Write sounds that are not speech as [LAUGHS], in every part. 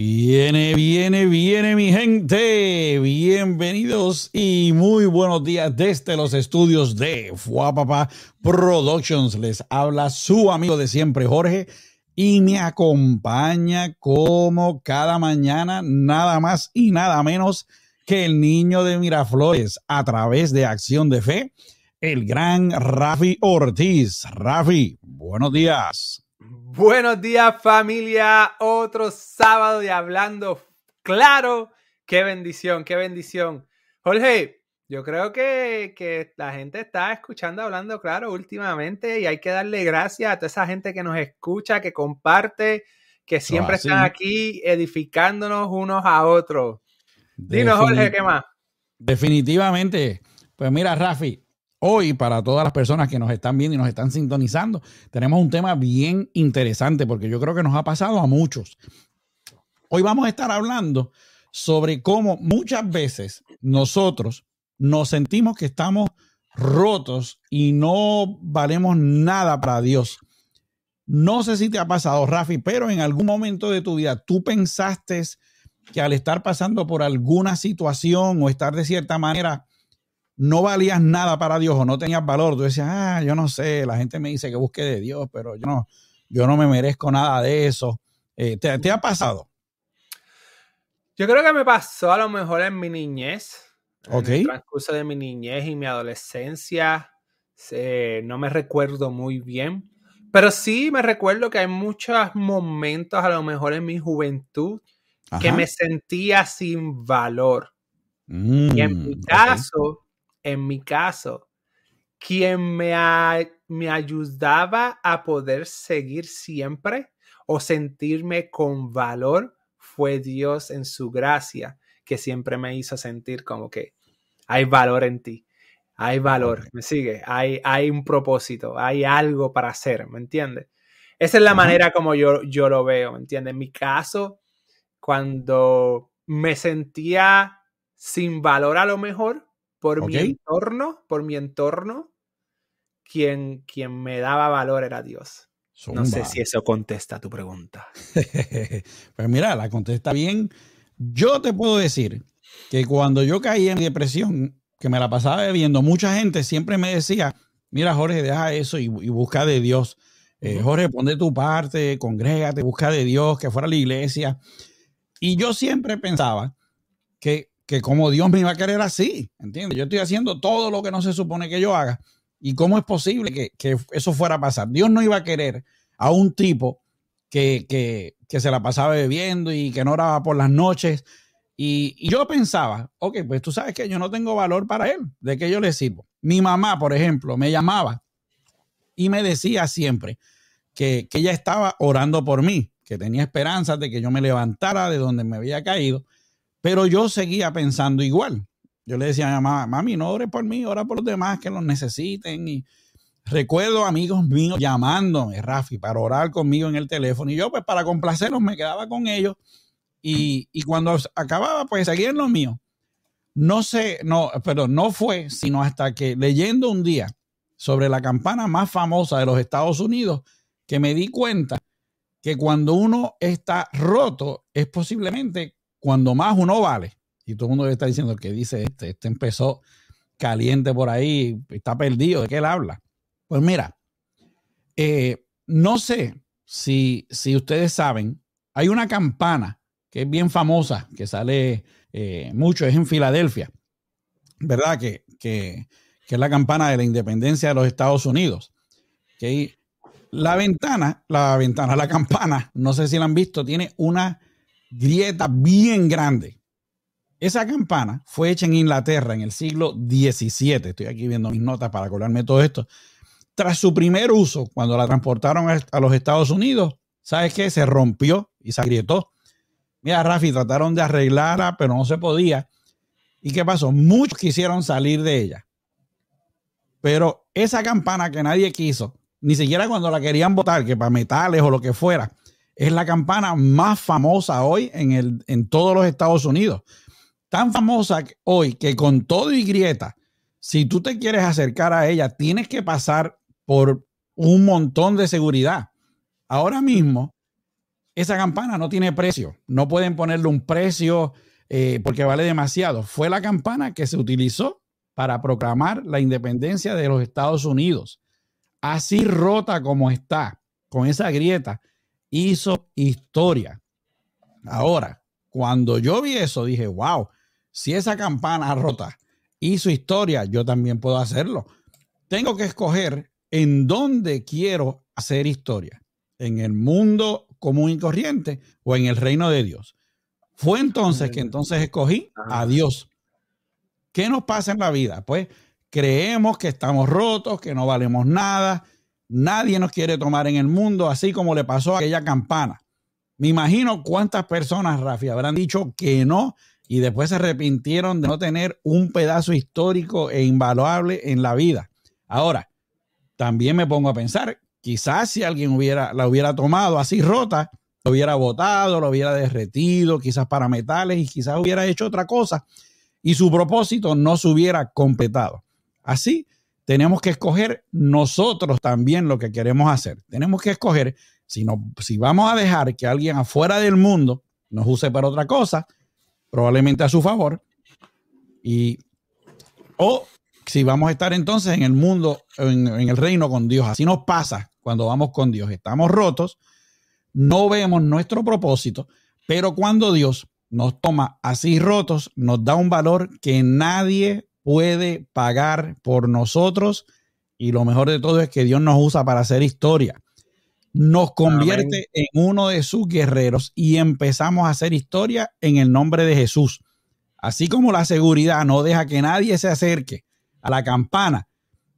Viene, viene, viene mi gente. Bienvenidos y muy buenos días desde los estudios de Fuapapa Productions. Les habla su amigo de siempre, Jorge, y me acompaña como cada mañana, nada más y nada menos que el niño de Miraflores a través de Acción de Fe, el gran Rafi Ortiz. Rafi, buenos días. Buenos días familia, otro sábado de hablando claro. Qué bendición, qué bendición. Jorge, yo creo que, la gente está escuchando hablando claro últimamente y hay que darle gracias a toda esa gente que nos escucha, que comparte, que siempre están aquí edificándonos unos a otros. Dinos, Jorge, ¿qué más? Definitivamente. Pues mira, Rafi, Hoy, para todas las personas que nos están viendo y nos están sintonizando, tenemos un tema bien interesante porque yo creo que nos ha pasado a muchos. Hoy vamos a estar hablando sobre cómo muchas veces nosotros nos sentimos que estamos rotos y no valemos nada para Dios. No sé si te ha pasado, Rafi, pero en algún momento de tu vida tú pensaste que al estar pasando por alguna situación o estar de cierta manera no valías nada para Dios o no tenías valor, tú decías, ah, yo no sé, la gente me dice que busque de Dios, pero yo no, yo no me merezco nada de eso. Eh, ¿te, ha pasado? Yo creo que me pasó a lo mejor en mi niñez. En el transcurso de mi niñez y mi adolescencia. no me recuerdo muy bien. Pero sí me recuerdo que hay muchos momentos, a lo mejor en mi juventud, que me sentía sin valor. y en mi mm, caso, en mi caso, quien me, me ayudaba a poder seguir siempre o sentirme con valor fue Dios en su gracia, que siempre me hizo sentir como que hay valor en ti, hay valor, ¿me sigue? Hay, hay un propósito, hay algo para hacer, ¿me entiendes? Esa es la manera como yo, yo lo veo, ¿me entiendes? En mi caso, cuando me sentía sin valor a lo mejor, por mi entorno, por mi entorno, quien, quien me daba valor era Dios. No sé si eso contesta tu pregunta. [LAUGHS] pues mira, la contesta bien. Yo te puedo decir que cuando yo caí en depresión, que me la pasaba bebiendo, mucha gente siempre me decía, mira Jorge, deja eso y, busca de Dios. Eh, Jorge, pon de tu parte, congrégate, busca de Dios, que fuera a la iglesia. Y yo siempre pensaba que que como Dios me iba a querer así, ¿entiendes? Yo estoy haciendo todo lo que no se supone que yo haga. ¿Y cómo es posible que, eso fuera a pasar? Dios no iba a querer a un tipo que, se la pasaba bebiendo y que no oraba por las noches. Y, yo pensaba, ok, pues tú sabes que yo no tengo valor para él, ¿de qué yo le sirvo? Mi mamá, por ejemplo, me llamaba y me decía siempre que, que ella estaba orando por mí, que tenía esperanzas de que yo me levantara de donde me había caído pero yo seguía pensando igual. Yo le decía a mi mamá, mami, no ore por mí, ora por los demás que los necesiten. Y recuerdo amigos míos llamándome, Rafi, para orar conmigo en el teléfono. Y yo, pues, para complacerlos, me quedaba con ellos. Y, cuando acababa, pues, seguía en lo mío. No sé, no, pero no fue sino hasta que leyendo un día sobre la campana más famosa de los Estados Unidos, que me di cuenta que cuando uno está roto es posiblemente cuando más uno vale, y todo el mundo está diciendo que dice este, este empezó caliente por ahí, está perdido, ¿de qué él habla? Pues mira, eh, no sé si, si ustedes saben, hay una campana que es bien famosa, que sale eh, mucho, es en Filadelfia, ¿verdad? Que, que, es la campana de la independencia de los Estados Unidos. Que la ventana, la ventana, la campana, no sé si la han visto, tiene una grieta bien grande. Esa campana fue hecha en Inglaterra en el siglo XVII. Estoy aquí viendo mis notas para colarme todo esto. Tras su primer uso, cuando la transportaron a los Estados Unidos, ¿sabes qué? Se rompió y se agrietó. Mira, Rafi, trataron de arreglarla, pero no se podía. ¿Y qué pasó? Muchos quisieron salir de ella. Pero esa campana que nadie quiso, ni siquiera cuando la querían botar, que para metales o lo que fuera, es la campana más famosa hoy en, el, en todos los Estados Unidos. Tan famosa hoy que con todo y grieta, si tú te quieres acercar a ella, tienes que pasar por un montón de seguridad. Ahora mismo, esa campana no tiene precio. No pueden ponerle un precio eh, porque vale demasiado. Fue la campana que se utilizó para proclamar la independencia de los Estados Unidos. Así rota como está, con esa grieta, hizo historia. Ahora, cuando yo vi eso, dije, wow, si esa campana rota hizo historia, yo también puedo hacerlo. Tengo que escoger en dónde quiero hacer historia, en el mundo común y corriente o en el reino de Dios. Fue entonces que entonces escogí a Dios. ¿Qué nos pasa en la vida? Pues creemos que estamos rotos, que no valemos nada, nadie nos quiere tomar en el mundo, así como le pasó a aquella campana. Me imagino cuántas personas, Rafi, habrán dicho que no y después se arrepintieron de no tener un pedazo histórico e invaluable en la vida. Ahora, también me pongo a pensar, quizás si alguien hubiera, la hubiera tomado así rota, lo hubiera botado, lo hubiera derretido, quizás para metales y quizás hubiera hecho otra cosa y su propósito no se hubiera completado. Así, tenemos que escoger nosotros también lo que queremos hacer. Tenemos que escoger si, no, si vamos a dejar que alguien afuera del mundo nos use para otra cosa, probablemente a su favor, y, o si vamos a estar entonces en el mundo, en, en el reino con Dios. Así nos pasa cuando vamos con Dios. Estamos rotos, no vemos nuestro propósito, pero cuando Dios nos toma así rotos, nos da un valor que nadie puede pagar por nosotros. Y lo mejor de todo es que Dios nos usa para hacer historia. Nos convierte en uno de sus guerreros y empezamos a hacer historia en el nombre de Jesús. Así como la seguridad no deja que nadie se acerque a la campana,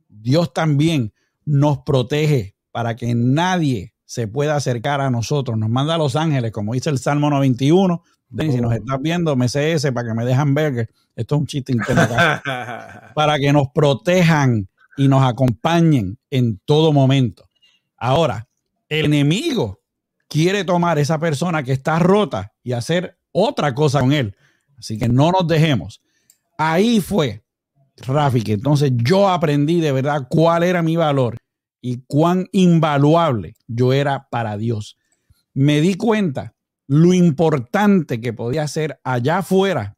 Dios también nos protege para que nadie se pueda acercar a nosotros. Nos manda a los ángeles, como dice el Salmo 91. Si nos estás viendo, me sé ese para que me dejan ver esto es un chiste interno. [LAUGHS] para que nos protejan y nos acompañen en todo momento. Ahora, el enemigo quiere tomar esa persona que está rota y hacer otra cosa con él. Así que no nos dejemos. Ahí fue Rafi, que entonces yo aprendí de verdad cuál era mi valor y cuán invaluable yo era para Dios. Me di cuenta lo importante que podía ser allá afuera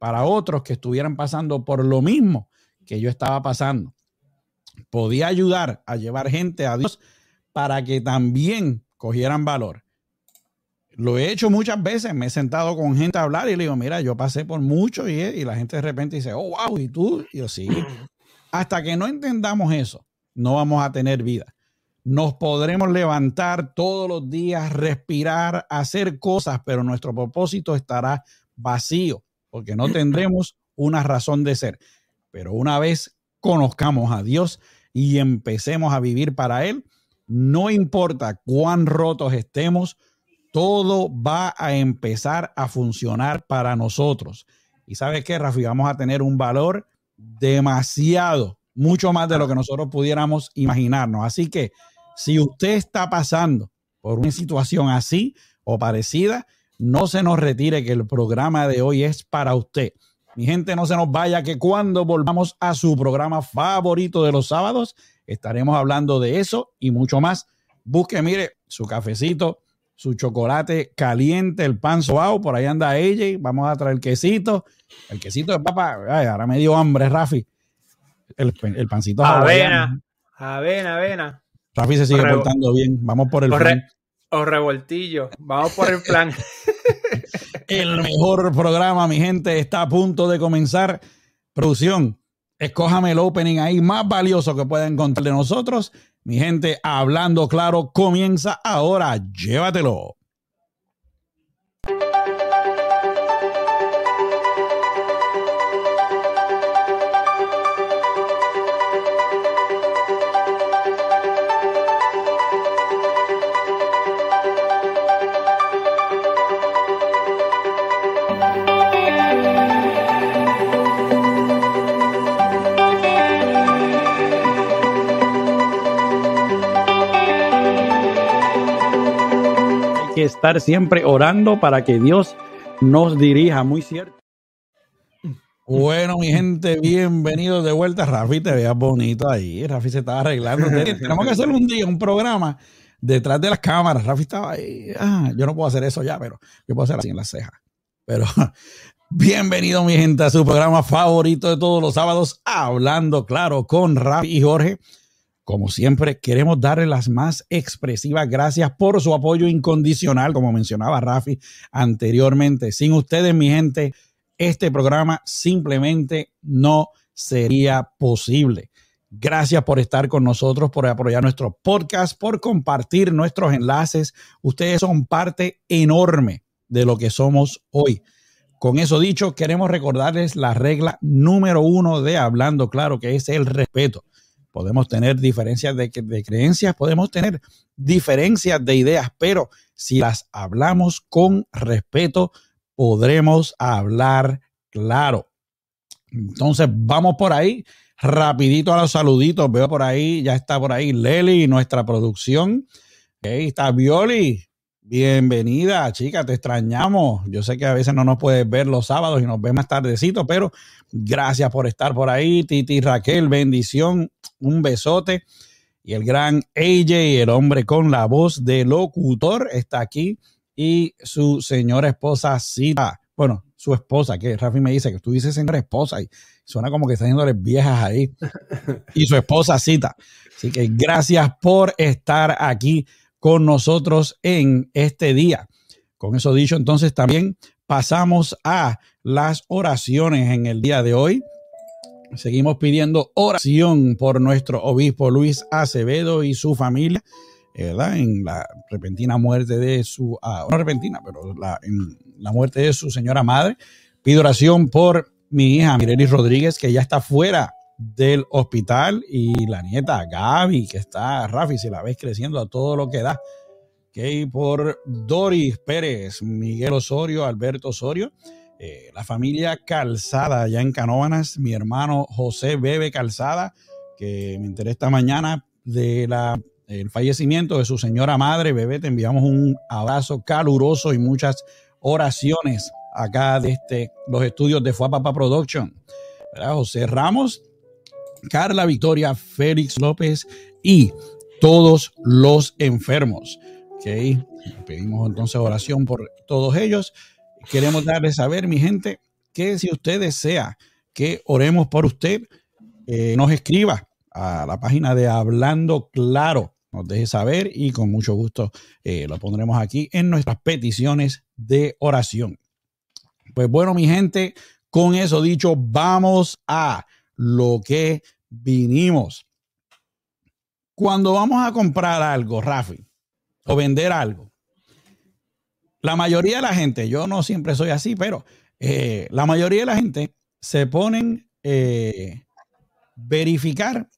para otros que estuvieran pasando por lo mismo que yo estaba pasando. Podía ayudar a llevar gente a Dios para que también cogieran valor. Lo he hecho muchas veces, me he sentado con gente a hablar y le digo, mira, yo pasé por mucho y, y la gente de repente dice, oh, wow, ¿y tú? Y yo, sí. Hasta que no entendamos eso, no vamos a tener vida. Nos podremos levantar todos los días, respirar, hacer cosas, pero nuestro propósito estará vacío, porque no tendremos una razón de ser. Pero una vez conozcamos a Dios y empecemos a vivir para Él, no importa cuán rotos estemos, todo va a empezar a funcionar para nosotros. Y sabes qué, Rafi, vamos a tener un valor demasiado, mucho más de lo que nosotros pudiéramos imaginarnos. Así que si usted está pasando por una situación así o parecida, no se nos retire que el programa de hoy es para usted. Mi gente, no se nos vaya que cuando volvamos a su programa favorito de los sábados, estaremos hablando de eso y mucho más. Busque, mire, su cafecito, su chocolate caliente, el pan suave, por ahí anda ella, vamos a traer quesito, el quesito de papa, ay, ahora me dio hambre, Rafi, el, el pancito avena, avena, avena. Rafi se sigue portando bien, vamos por el plan. O revoltillo, vamos por el plan. [LAUGHS] el mejor programa, mi gente, está a punto de comenzar. Producción, escójame el opening ahí más valioso que pueda encontrar de nosotros mi gente, hablando claro, comienza ahora. Llévatelo. Que estar siempre orando para que Dios nos dirija, muy cierto. Bueno, mi gente, bienvenidos de vuelta. Rafi, te veas bonito ahí. Rafi se está arreglando. [LAUGHS] Tenemos que hacer un día un programa detrás de las cámaras. Rafi estaba ahí. Ah, yo no puedo hacer eso ya, pero yo puedo hacer así en las cejas. Pero [LAUGHS] bienvenido, mi gente, a su programa favorito de todos los sábados, Hablando Claro con Rafi y Jorge. Como siempre, queremos darle las más expresivas gracias por su apoyo incondicional, como mencionaba Rafi anteriormente. Sin ustedes, mi gente, este programa simplemente no sería posible. Gracias por estar con nosotros, por apoyar nuestro podcast, por compartir nuestros enlaces. Ustedes son parte enorme de lo que somos hoy. Con eso dicho, queremos recordarles la regla número uno de Hablando Claro, que es el respeto. Podemos tener diferencias de, de, creencias, podemos tener diferencias de ideas, pero si las hablamos con respeto, podremos hablar claro. Entonces, vamos por ahí rapidito a los saluditos. Veo por ahí, ya está por ahí Leli, nuestra producción. Ahí está Violi. Bienvenida, chica, te extrañamos. Yo sé que a veces no nos puedes ver los sábados y nos ves más tardecito, pero gracias por estar por ahí. Titi Raquel, bendición, un besote. Y el gran AJ, el hombre con la voz de locutor, está aquí. Y su señora esposa Cita. Bueno, su esposa, que Rafi me dice que tú dices señora esposa y suena como que está haciéndoles viejas ahí. [LAUGHS] Y su esposa cita. Así que gracias por estar aquí con nosotros en este día. Con eso dicho, entonces también pasamos a las oraciones en el día de hoy. Seguimos pidiendo oración por nuestro obispo Luis Acevedo y su familia. ¿verdad? En la repentina muerte de su, ah, no repentina, pero la, en la muerte de su señora madre. Pido oración por mi hija Mirelis Rodríguez, que ya está fuera del hospital, y la nieta Gaby, que está, Rafi, si la ves creciendo a todo lo que da. Okay, por Doris Pérez, Miguel Osorio, Alberto Osorio, eh, la familia Calzada allá en Canóvanas, mi hermano José Bebe Calzada, que me enteré esta mañana de fallecimiento de su señora madre, bebé, te enviamos un abrazo caluroso y muchas oraciones acá de este, los estudios de Fuapapa Production. José Ramos, Carla Victoria, Félix López y todos los enfermos. Okay. Pedimos entonces oración por todos ellos. Queremos darles a ver, mi gente, que si usted desea que oremos por usted, eh, nos escriba a la página de Hablando Claro nos deje saber y con mucho gusto eh, lo pondremos aquí en nuestras peticiones de oración. Pues bueno, mi gente, con eso dicho, vamos a lo que vinimos. Cuando vamos a comprar algo, Rafi, o vender algo, la mayoría de la gente, yo no siempre soy así, pero eh, la mayoría de la gente se ponen eh, verificar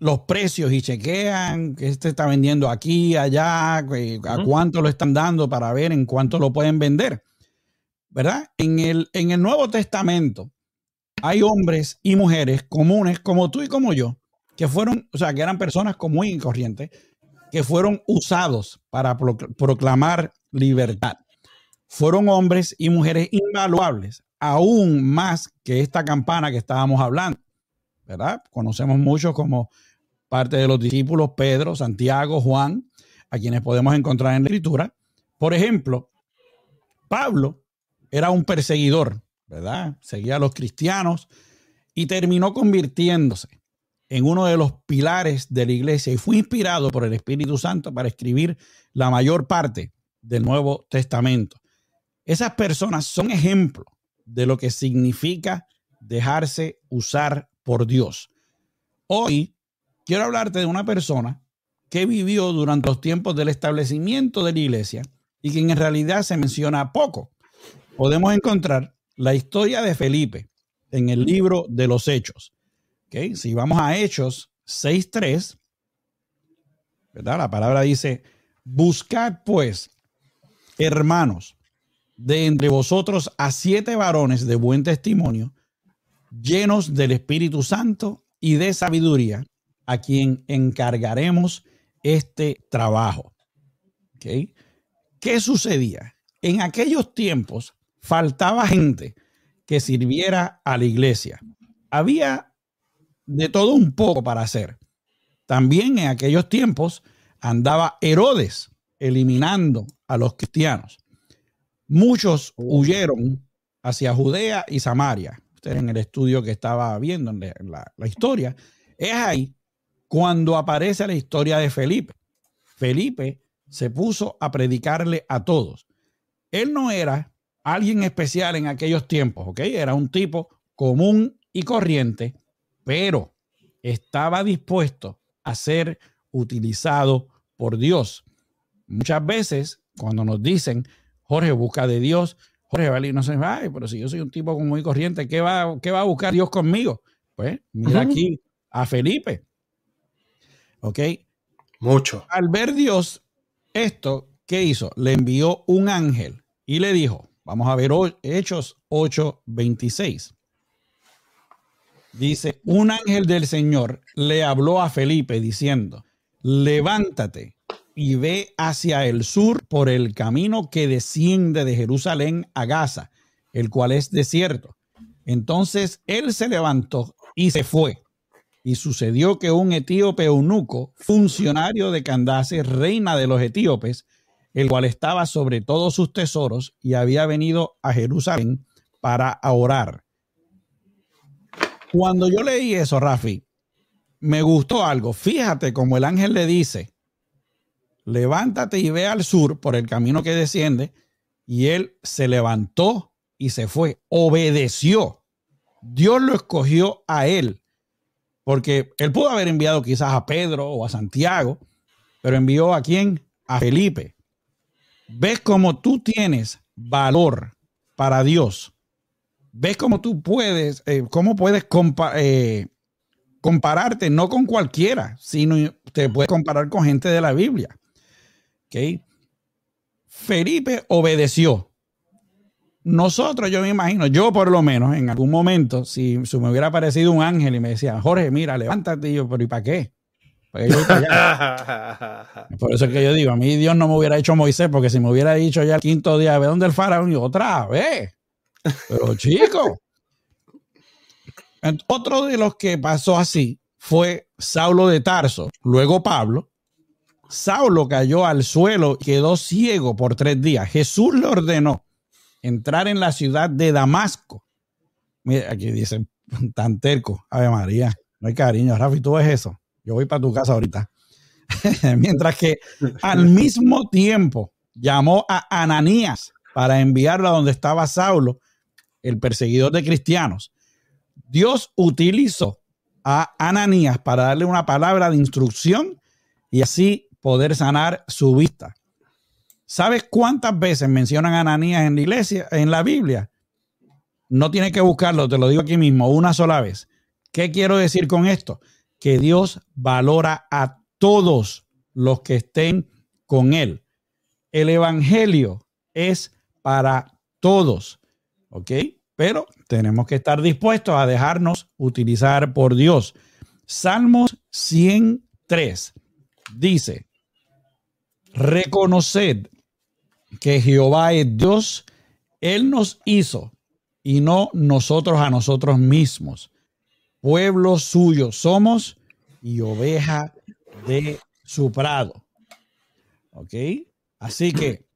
los precios y chequean que este está vendiendo aquí, allá, a cuánto lo están dando para ver en cuánto lo pueden vender. ¿Verdad? En el, en el Nuevo Testamento hay hombres y mujeres comunes como tú y como yo, que fueron, o sea, que eran personas comunes y corrientes, que fueron usados para proclamar libertad. Fueron hombres y mujeres invaluables, aún más que esta campana que estábamos hablando. ¿verdad? Conocemos muchos como parte de los discípulos Pedro, Santiago, Juan, a quienes podemos encontrar en la escritura. Por ejemplo, Pablo era un perseguidor, ¿verdad? Seguía a los cristianos y terminó convirtiéndose en uno de los pilares de la iglesia y fue inspirado por el Espíritu Santo para escribir la mayor parte del Nuevo Testamento. Esas personas son ejemplo de lo que significa dejarse usar por Dios. Hoy quiero hablarte de una persona que vivió durante los tiempos del establecimiento de la iglesia y que en realidad se menciona poco. Podemos encontrar la historia de Felipe en el libro de los Hechos. ¿Okay? Si vamos a Hechos 6.3, ¿verdad? La palabra dice, buscad pues, hermanos, de entre vosotros a siete varones de buen testimonio, llenos del Espíritu Santo y de sabiduría, a quien encargaremos este trabajo. ¿Qué sucedía? En aquellos tiempos faltaba gente que sirviera a la iglesia. Había de todo un poco para hacer. También en aquellos tiempos andaba Herodes eliminando a los cristianos. Muchos huyeron hacia Judea y Samaria. Usted en el estudio que estaba viendo en la, la historia, es ahí cuando aparece la historia de Felipe. Felipe se puso a predicarle a todos. Él no era alguien especial en aquellos tiempos, ¿ok? Era un tipo común y corriente, pero estaba dispuesto a ser utilizado por Dios. Muchas veces, cuando nos dicen, Jorge, busca de Dios, Jorge Valí no se va, pero si yo soy un tipo común y corriente, ¿qué va, ¿qué va a buscar Dios conmigo? Pues mira aquí a Felipe. ¿Ok? Mucho. Al ver Dios esto, ¿qué hizo? Le envió un ángel y le dijo, vamos a ver Hechos 8:26. Dice, un ángel del Señor le habló a Felipe diciendo, levántate y ve hacia el sur por el camino que desciende de Jerusalén a Gaza, el cual es desierto. Entonces él se levantó y se fue. Y sucedió que un etíope eunuco, funcionario de Candace, reina de los etíopes, el cual estaba sobre todos sus tesoros y había venido a Jerusalén para orar. Cuando yo leí eso, Rafi, me gustó algo. Fíjate como el ángel le dice, levántate y ve al sur por el camino que desciende. Y él se levantó y se fue, obedeció. Dios lo escogió a él, porque él pudo haber enviado quizás a Pedro o a Santiago, pero envió a quién? A Felipe. ¿Ves cómo tú tienes valor para Dios? ves cómo tú puedes, eh, cómo puedes eh, compararte, no con cualquiera, sino te puedes comparar con gente de la Biblia. ¿Okay? Felipe obedeció. Nosotros, yo me imagino, yo por lo menos, en algún momento, si, me hubiera aparecido un ángel y me decía, Jorge, mira, levántate, y yo, pero ¿y para qué? Pues [LAUGHS] por eso es que yo digo, a mí Dios no me hubiera hecho Moisés, porque si me hubiera dicho ya el quinto día, ve dónde el faraón, y otra vez. Pero [LAUGHS] chico. Otro de los que pasó así fue Saulo de Tarso, luego Pablo. Saulo cayó al suelo y quedó ciego por tres días. Jesús le ordenó entrar en la ciudad de Damasco. Mira, aquí dice tan terco. Ave María, no hay cariño. Rafi, tú ves eso. Yo voy para tu casa ahorita. [LAUGHS] Mientras que al mismo tiempo llamó a Ananías para enviarlo donde estaba Saulo el perseguidor de cristianos, Dios utilizó a Ananías para darle una palabra de instrucción y así poder sanar su vista. ¿Sabes cuántas veces mencionan Ananías en la iglesia, en la Biblia? No tienes que buscarlo, te lo digo aquí mismo, una sola vez. ¿Qué quiero decir con esto? Que Dios valora a todos los que estén con Él. El Evangelio es para todos. ¿ok? Pero tenemos que estar dispuestos a dejarnos utilizar por Dios. Salmos 103 dice, reconoced que Jehová es Dios, Él nos hizo y no nosotros a nosotros mismos. Pueblo suyo somos y oveja de su prado. ¿Ok? Así que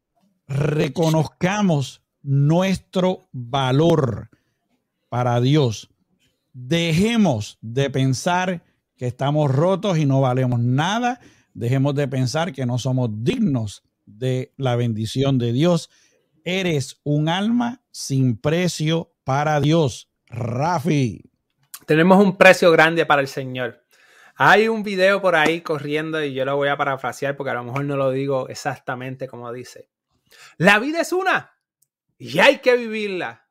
reconozcamos nuestro valor para Dios. Dejemos de pensar que estamos rotos y no valemos nada. Dejemos de pensar que no somos dignos de la bendición de Dios. Eres un alma sin precio para Dios. Rafi. Tenemos un precio grande para el Señor. Hay un video por ahí corriendo y yo lo voy a parafrasear porque a lo mejor no lo digo exactamente como dice. La vida es una y hay que vivirla.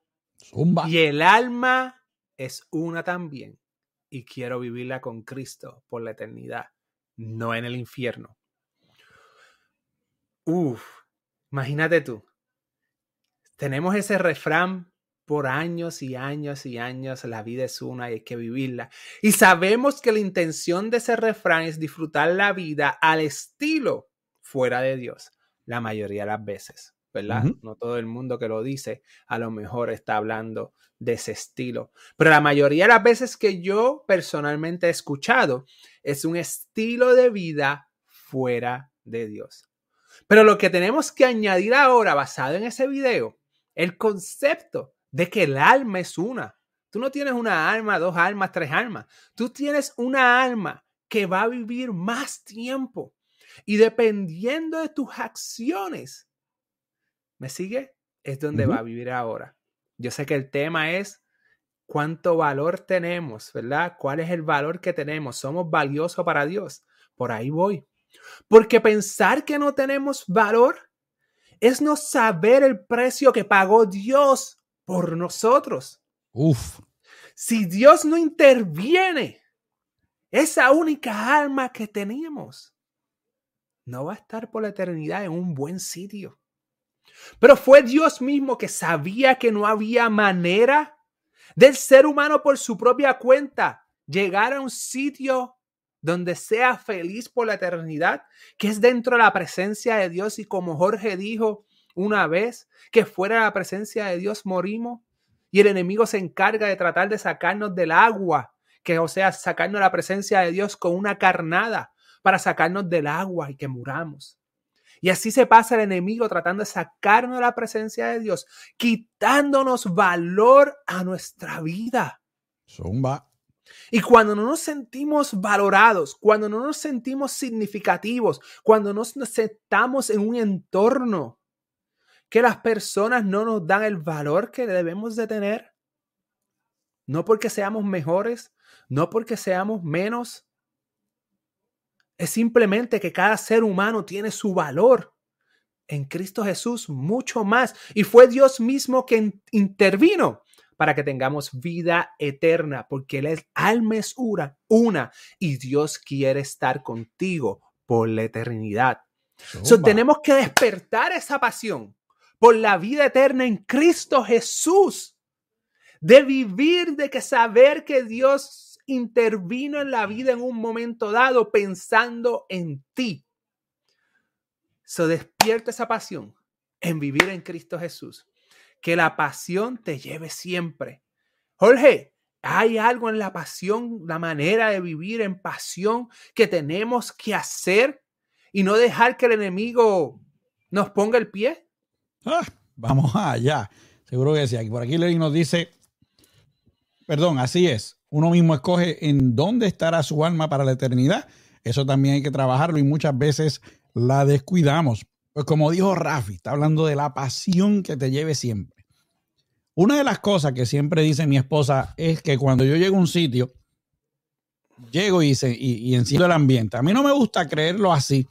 Y el alma es una también. Y quiero vivirla con Cristo por la eternidad, no en el infierno. Uf, imagínate tú. Tenemos ese refrán por años y años y años. La vida es una y hay que vivirla. Y sabemos que la intención de ese refrán es disfrutar la vida al estilo fuera de Dios, la mayoría de las veces. ¿verdad? No todo el mundo que lo dice a lo mejor está hablando de ese estilo. Pero la mayoría de las veces que yo personalmente he escuchado es un estilo de vida fuera de Dios. Pero lo que tenemos que añadir ahora, basado en ese video, el concepto de que el alma es una. Tú no tienes una alma, dos almas, tres almas. Tú tienes una alma que va a vivir más tiempo. Y dependiendo de tus acciones, ¿me sigue? Es donde va a vivir ahora. Yo sé que el tema es cuánto valor tenemos, ¿verdad? ¿Cuál es el valor que tenemos? ¿Somos valiosos para Dios? Por ahí voy. Porque pensar que no tenemos valor es no saber el precio que pagó Dios por nosotros. Uf. Si Dios no interviene, esa única alma que tenemos no va a estar por la eternidad en un buen sitio. Pero fue Dios mismo que sabía que no había manera del ser humano por su propia cuenta llegar a un sitio donde sea feliz por la eternidad, que es dentro de la presencia de Dios y como Jorge dijo una vez, que fuera de la presencia de Dios morimos y el enemigo se encarga de tratar de sacarnos del agua, que o sea, sacarnos de la presencia de Dios con una carnada para sacarnos del agua y que muramos. Y así se pasa el enemigo tratando de sacarnos de la presencia de Dios, quitándonos valor a nuestra vida. Zumba. Y cuando no nos sentimos valorados, cuando no nos sentimos significativos, cuando nos aceptamos en un entorno que las personas no nos dan el valor que debemos de tener, no porque seamos mejores, no porque seamos menos, es simplemente que cada ser humano tiene su valor en Cristo Jesús mucho más. Y fue Dios mismo quien intervino para que tengamos vida eterna, porque el alma es una, una y Dios quiere estar contigo por la eternidad. So, tenemos que despertar esa pasión por la vida eterna en Cristo Jesús, de vivir, de que saber que Dios intervino en la vida en un momento dado pensando en ti. So despierta esa pasión en vivir en Cristo Jesús. Que la pasión te lleve siempre. Jorge, hay algo en la pasión, la manera de vivir en pasión que tenemos que hacer y no dejar que el enemigo nos ponga el pie. Ah, vamos [LAUGHS] allá. Seguro que sí. Por aquí Lenin nos dice, perdón, así es uno mismo escoge en dónde estará su alma para la eternidad. Eso también hay que trabajarlo y muchas veces la descuidamos. Pues como dijo Rafi, está hablando de la pasión que te lleve siempre. Una de las cosas que siempre dice mi esposa es que cuando yo llego a un sitio, llego y, y, enciendo el ambiente. A mí no me gusta creerlo así,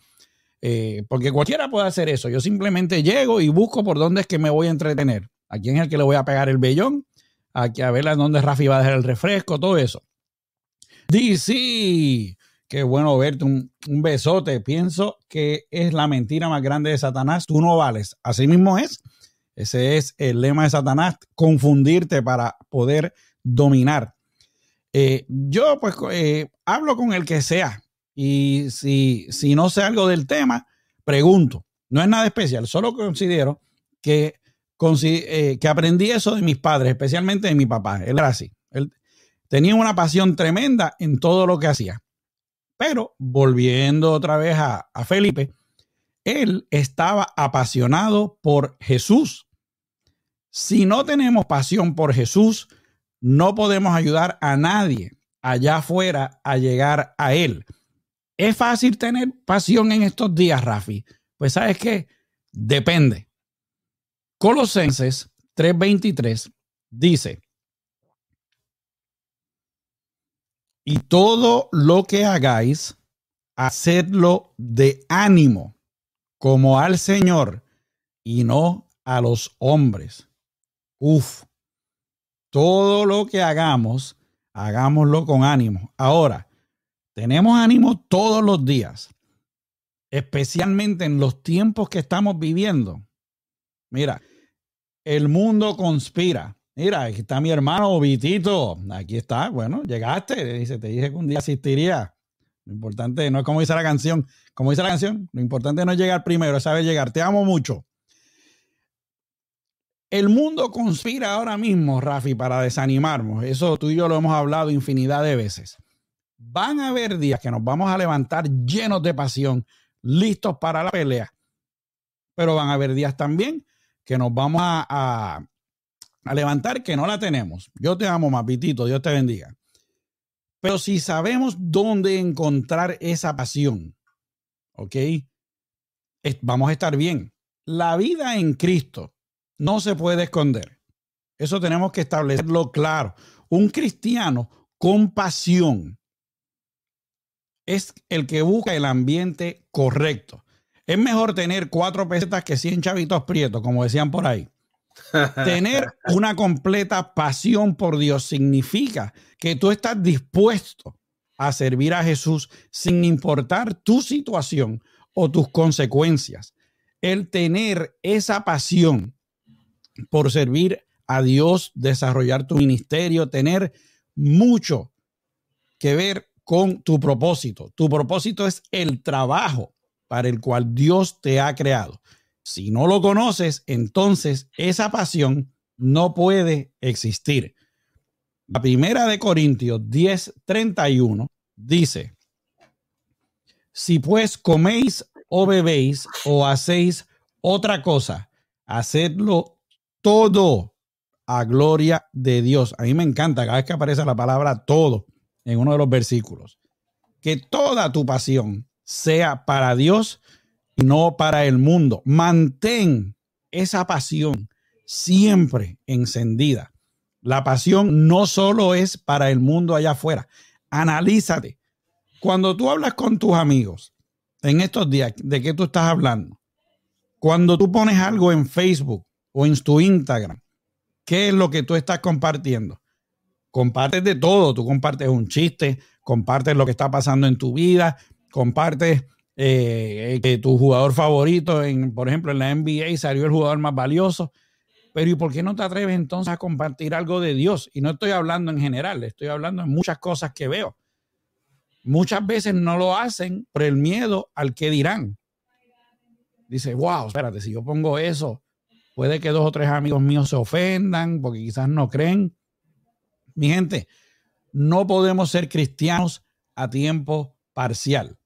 eh, porque cualquiera puede hacer eso. Yo simplemente llego y busco por dónde es que me voy a entretener. ¿A quién es el que le voy a pegar el vellón? aquí a ver dónde Rafi va a dejar el refresco, todo eso. DC, qué bueno verte, un, besote. Pienso que es la mentira más grande de Satanás. Tú no vales. Así mismo es. Ese es el lema de Satanás, confundirte para poder dominar. Eh, yo pues eh, hablo con el que sea y si, si no sé algo del tema, pregunto. No es nada especial, solo considero que eh, que aprendí eso de mis padres, especialmente de mi papá. Él era así. Él tenía una pasión tremenda en todo lo que hacía. Pero volviendo otra vez a, a Felipe, él estaba apasionado por Jesús. Si no tenemos pasión por Jesús, no podemos ayudar a nadie allá afuera a llegar a Él. ¿Es fácil tener pasión en estos días, Rafi? Pues sabes que depende. Colosenses 3:23 dice, y todo lo que hagáis, hacedlo de ánimo, como al Señor y no a los hombres. Uf, todo lo que hagamos, hagámoslo con ánimo. Ahora, tenemos ánimo todos los días, especialmente en los tiempos que estamos viviendo. Mira, el mundo conspira. Mira, aquí está mi hermano Vitito. Aquí está. Bueno, llegaste. Dice, te dije que un día asistiría. Lo importante no es como dice la canción. Como dice la canción, lo importante no es llegar primero, es saber llegar. Te amo mucho. El mundo conspira ahora mismo, Rafi, para desanimarnos. Eso tú y yo lo hemos hablado infinidad de veces. Van a haber días que nos vamos a levantar llenos de pasión, listos para la pelea. Pero van a haber días también que nos vamos a, levantar que no la tenemos. Yo te amo, Mapitito, Dios te bendiga. Pero si sabemos dónde encontrar esa pasión, ¿ok? Vamos a estar bien. La vida en Cristo no se puede esconder. Eso tenemos que establecerlo claro. Un cristiano con pasión es el que busca el ambiente correcto. Es mejor tener cuatro pesetas que cien chavitos prietos, como decían por ahí. [LAUGHS] Tener una completa pasión por Dios significa que tú estás dispuesto a servir a Jesús sin importar tu situación o tus consecuencias. El tener esa pasión por servir a Dios, desarrollar tu ministerio, tener mucho que ver con tu propósito. Tu propósito es el trabajo para el cual Dios te ha creado. Si no lo conoces, entonces esa pasión no puede existir. La primera de Corintios 10:31 dice, si pues coméis o bebéis o hacéis otra cosa, hacedlo todo a gloria de Dios. A mí me encanta cada vez que aparece la palabra todo en uno de los versículos. Que toda tu pasión sea para Dios no para el mundo. Mantén esa pasión siempre encendida. La pasión no solo es para el mundo allá afuera. Analízate. Cuando tú hablas con tus amigos en estos días, ¿de qué tú estás hablando? Cuando tú pones algo en Facebook o en tu Instagram, ¿qué es lo que tú estás compartiendo? Compartes de todo. Tú compartes un chiste, compartes lo que está pasando en tu vida, compartes eh, que tu jugador favorito, en, por ejemplo, en la NBA salió el jugador más valioso. Pero ¿y por qué no te atreves entonces a compartir algo de Dios? Y no estoy hablando en general, estoy hablando en muchas cosas que veo. Muchas veces no lo hacen por el miedo al que dirán. Dice, wow, espérate, si yo pongo eso, puede que dos o tres amigos míos se ofendan porque quizás no creen. Mi gente, no podemos ser cristianos a tiempo parcial.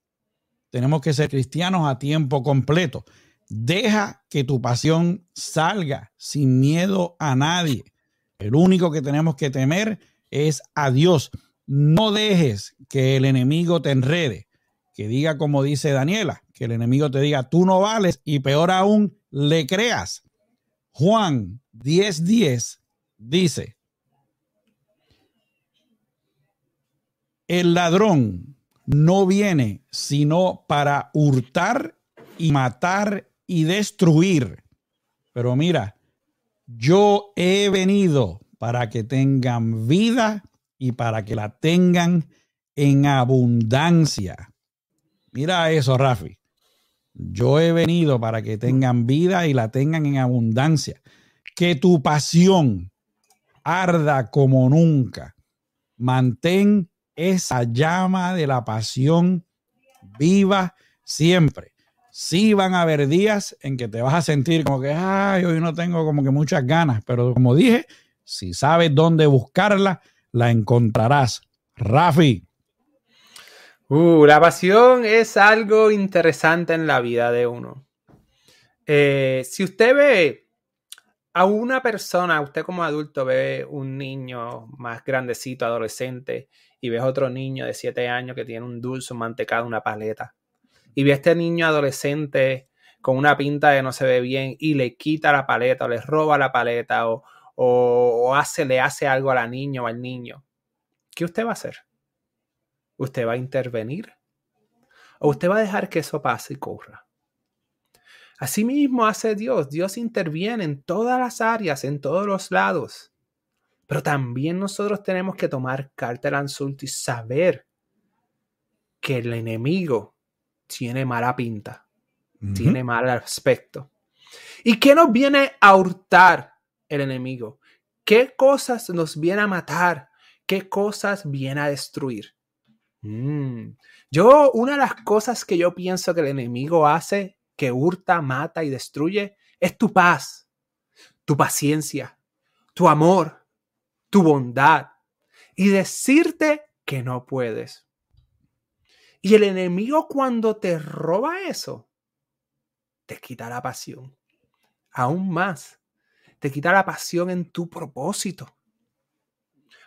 Tenemos que ser cristianos a tiempo completo. Deja que tu pasión salga sin miedo a nadie. El único que tenemos que temer es a Dios. No dejes que el enemigo te enrede, que diga como dice Daniela, que el enemigo te diga, tú no vales y peor aún, le creas. Juan 10:10 dice, el ladrón no viene sino para hurtar y matar y destruir. Pero mira, yo he venido para que tengan vida y para que la tengan en abundancia. Mira eso, Rafi. Yo he venido para que tengan vida y la tengan en abundancia. Que tu pasión arda como nunca. Mantén esa llama de la pasión viva siempre. Sí van a haber días en que te vas a sentir como que, ay, hoy no tengo como que muchas ganas, pero como dije, si sabes dónde buscarla, la encontrarás. Rafi. Uh, la pasión es algo interesante en la vida de uno. Eh, si usted ve a una persona, usted como adulto ve un niño más grandecito, adolescente, y ves otro niño de 7 años que tiene un dulce, un mantecado, una paleta. Y ve a este niño adolescente con una pinta que no se ve bien y le quita la paleta o le roba la paleta o, o, hace, le hace algo a la niña o al niño. ¿Qué usted va a hacer? ¿Usted va a intervenir? ¿O usted va a dejar que eso pase y corra? Asimismo hace Dios. Dios interviene en todas las áreas, en todos los lados. Pero también nosotros tenemos que tomar carta al y saber que el enemigo tiene mala pinta, tiene mal aspecto. ¿Y qué nos viene a hurtar el enemigo? ¿Qué cosas nos viene a matar? ¿Qué cosas viene a destruir? Mm. Yo, una de las cosas que yo pienso que el enemigo hace, que hurta, mata y destruye, es tu paz, tu paciencia, tu amor, tu bondad y decirte que no puedes. Y el enemigo cuando te roba eso, te quita la pasión. Aún más, te quita la pasión en tu propósito.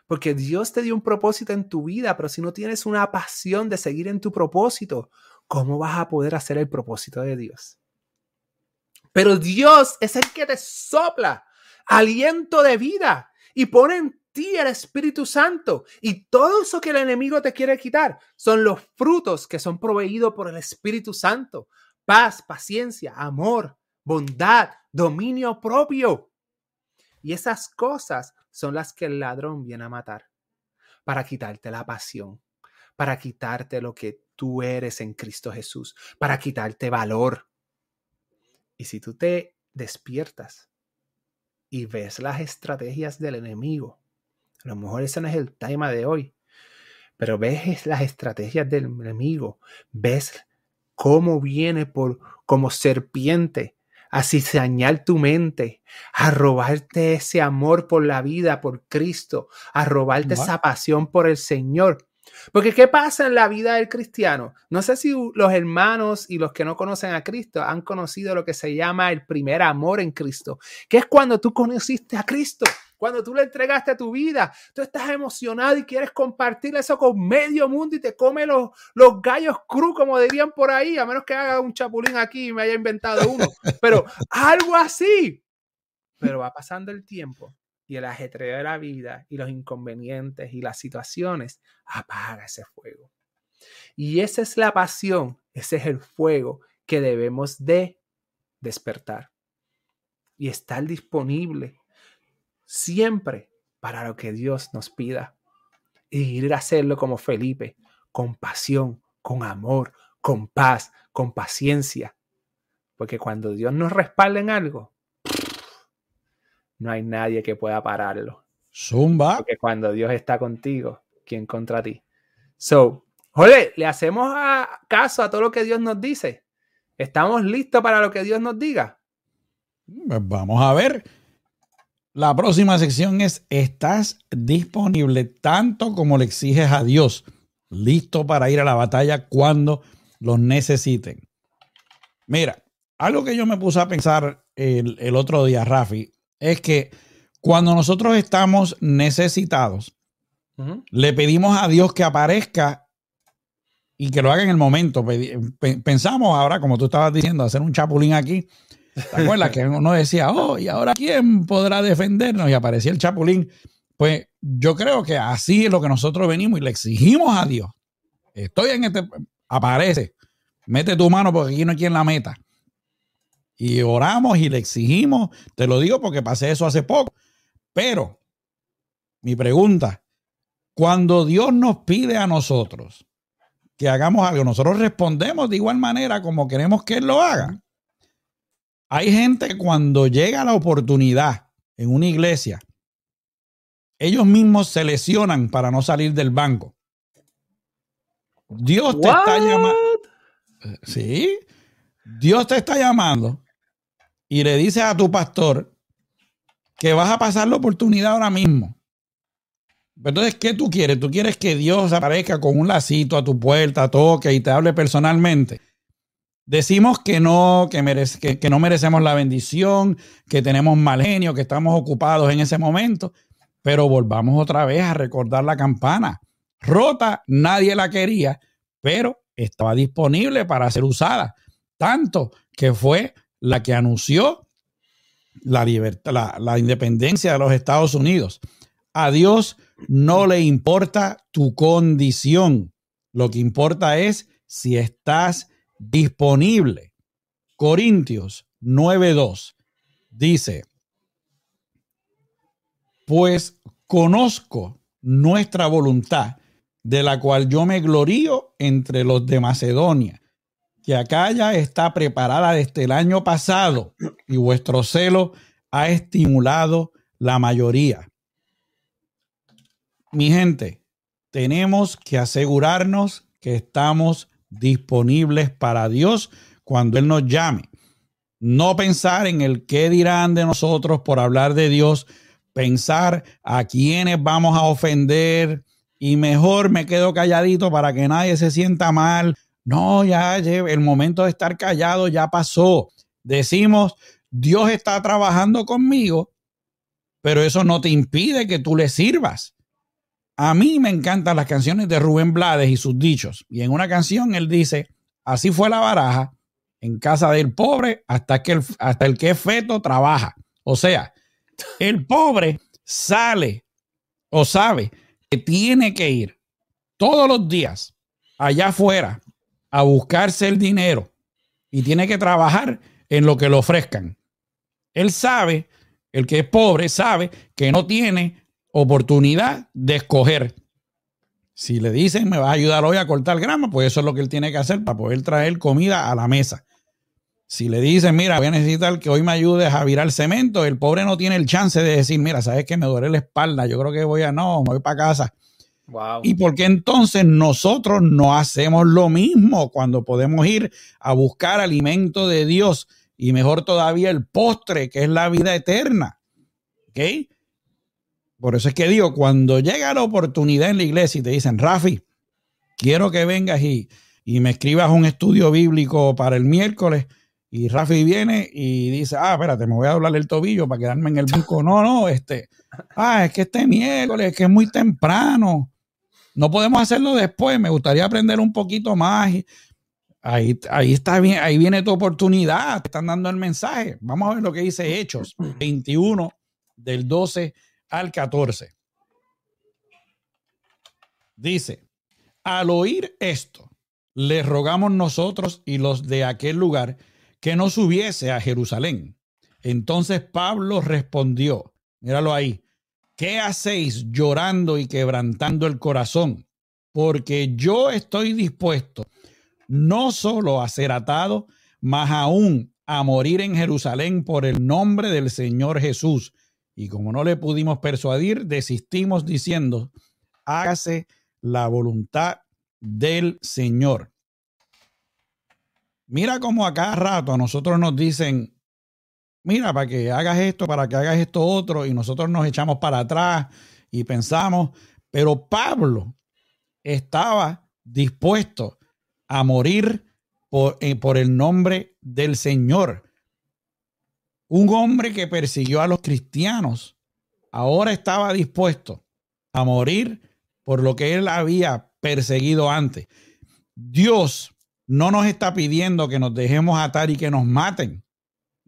Porque Dios te dio un propósito en tu vida, pero si no tienes una pasión de seguir en tu propósito, ¿cómo vas a poder hacer el propósito de Dios? Pero Dios es el que te sopla aliento de vida y pone en ti el Espíritu Santo. Y todo eso que el enemigo te quiere quitar son los frutos que son proveídos por el Espíritu Santo. Paz, paciencia, amor, bondad, dominio propio. Y esas cosas son las que el ladrón viene a matar para quitarte la pasión, para quitarte lo que tú eres en Cristo Jesús, para quitarte valor. Y si tú te despiertas y ves las estrategias del enemigo, a lo mejor ese no es el tema de hoy, pero ves las estrategias del enemigo, ves cómo viene por como serpiente a cizañar tu mente, a robarte ese amor por la vida, por Cristo, a robarte esa pasión por el Señor. Porque ¿qué pasa en la vida del cristiano? No sé si los hermanos y los que no conocen a Cristo han conocido lo que se llama el primer amor en Cristo, que es cuando tú conociste a Cristo. Cuando tú le entregaste tu vida, tú estás emocionado y quieres compartir eso con medio mundo y te come los, los gallos cru, como dirían por ahí, a menos que haga un chapulín aquí y me haya inventado uno. Pero algo así. Pero va pasando el tiempo y el ajetreo de la vida y los inconvenientes y las situaciones apaga ese fuego. Y esa es la pasión, ese es el fuego que debemos de despertar y estar disponible siempre para lo que Dios nos pida. Y ir a hacerlo como Felipe, con pasión, con amor, con paz, con paciencia. Porque cuando Dios nos respalda en algo, no hay nadie que pueda pararlo. Zumba. Porque cuando Dios está contigo, ¿quién contra ti? So, joder, le hacemos caso a todo lo que Dios nos dice. ¿Estamos listos para lo que Dios nos diga? Pues vamos a ver. La próxima sección es, ¿estás disponible tanto como le exiges a Dios? Listo para ir a la batalla cuando los necesiten. Mira, algo que yo me puse a pensar el, otro día, Rafi, es que cuando nosotros estamos necesitados, le pedimos a Dios que aparezca y que lo haga en el momento. Pensamos ahora, como tú estabas diciendo, hacer un chapulín aquí ¿Te [LAUGHS] acuerdas que uno decía, oh, y ahora quién podrá defendernos? Y aparecía el chapulín. Pues yo creo que así es lo que nosotros venimos y le exigimos a Dios. Estoy en este, aparece, mete tu mano porque aquí no hay quien la meta. Y oramos y le exigimos, te lo digo porque pasé eso hace poco. Pero, mi pregunta, cuando Dios nos pide a nosotros que hagamos algo, nosotros respondemos de igual manera como queremos que Él lo haga. Hay gente cuando llega la oportunidad en una iglesia, ellos mismos se lesionan para no salir del banco. Dios te está llamando. Sí. Dios te está llamando y le dice a tu pastor que vas a pasar la oportunidad ahora mismo. Entonces, ¿qué tú quieres? ¿Tú quieres que Dios aparezca con un lacito a tu puerta, toque y te hable personalmente? Decimos que no, que, que, no merecemos la bendición, que tenemos mal genio, que estamos ocupados en ese momento, pero volvamos otra vez a recordar la campana. Rota, nadie la quería, pero estaba disponible para ser usada. Tanto que fue la que anunció la, libertad, la, la independencia de los Estados Unidos. A Dios no le importa tu condición. Lo que importa es si estás disponible. Corintios 9:2 dice, pues conozco nuestra voluntad, de la cual yo me glorío entre los de Macedonia, que acá ya está preparada desde el año pasado y vuestro celo ha estimulado la mayoría. Mi gente, tenemos que asegurarnos que estamos disponibles para Dios cuando Él nos llame. No pensar en el qué dirán de nosotros por hablar de Dios, pensar a quiénes vamos a ofender, y mejor me quedo calladito para que nadie se sienta mal. No, ya el momento de estar callado ya pasó. Decimos, Dios está trabajando conmigo, pero eso no te impide que tú le sirvas. A mí me encantan las canciones de Rubén Blades y sus dichos. Y en una canción él dice, así fue la baraja en casa del pobre hasta, que el, hasta el que es feto trabaja. O sea, el pobre sale o sabe que tiene que ir todos los días allá afuera a buscarse el dinero y tiene que trabajar en lo que le ofrezcan. Él sabe, el que es pobre sabe que no tiene oportunidad de escoger. Si le dicen, me vas a ayudar hoy a cortar grama, pues eso es lo que él tiene que hacer para poder traer comida a la mesa. Si le dicen, mira, voy a necesitar que hoy me ayudes a virar cemento, el pobre no tiene el chance de decir, mira, sabes que me duele la espalda, yo creo que voy a, no, me voy para casa. ¿Y por qué entonces nosotros no hacemos lo mismo cuando podemos ir a buscar alimento de Dios y mejor todavía el postre, que es la vida eterna? ¿Ok? Por eso es que digo, cuando llega la oportunidad en la iglesia y te dicen, Rafi, quiero que vengas y, y me escribas un estudio bíblico para el miércoles, y Rafi viene y dice, ah, espérate, me voy a doblar el tobillo para quedarme en el banco. No, no, este, ah, es que este miércoles, es que es muy temprano. No podemos hacerlo después. Me gustaría aprender un poquito más. Ahí, ahí está bien, ahí viene tu oportunidad. Te están dando el mensaje. Vamos a ver lo que dice Hechos 21 del 12 al 14. Dice, al oír esto, les rogamos nosotros y los de aquel lugar que no subiese a Jerusalén. Entonces Pablo respondió, míralo ahí, ¿qué hacéis llorando y quebrantando el corazón? Porque yo estoy dispuesto no solo a ser atado, mas aún a morir en Jerusalén por el nombre del Señor Jesús. Y como no le pudimos persuadir, desistimos diciendo, hágase la voluntad del Señor. Mira cómo a cada rato a nosotros nos dicen, mira, para que hagas esto, para que hagas esto otro, y nosotros nos echamos para atrás y pensamos, pero Pablo estaba dispuesto a morir por, eh, por el nombre del Señor. Un hombre que persiguió a los cristianos, ahora estaba dispuesto a morir por lo que él había perseguido antes. Dios no nos está pidiendo que nos dejemos atar y que nos maten.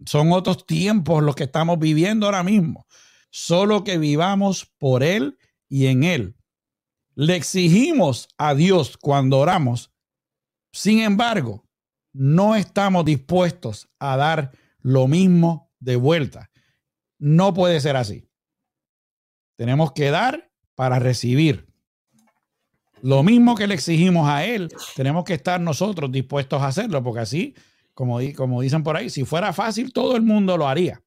Son otros tiempos los que estamos viviendo ahora mismo. Solo que vivamos por Él y en Él. Le exigimos a Dios cuando oramos. Sin embargo, no estamos dispuestos a dar lo mismo de vuelta. No puede ser así. Tenemos que dar para recibir. Lo mismo que le exigimos a él, tenemos que estar nosotros dispuestos a hacerlo, porque así, como, dicen por ahí, si fuera fácil, todo el mundo lo haría.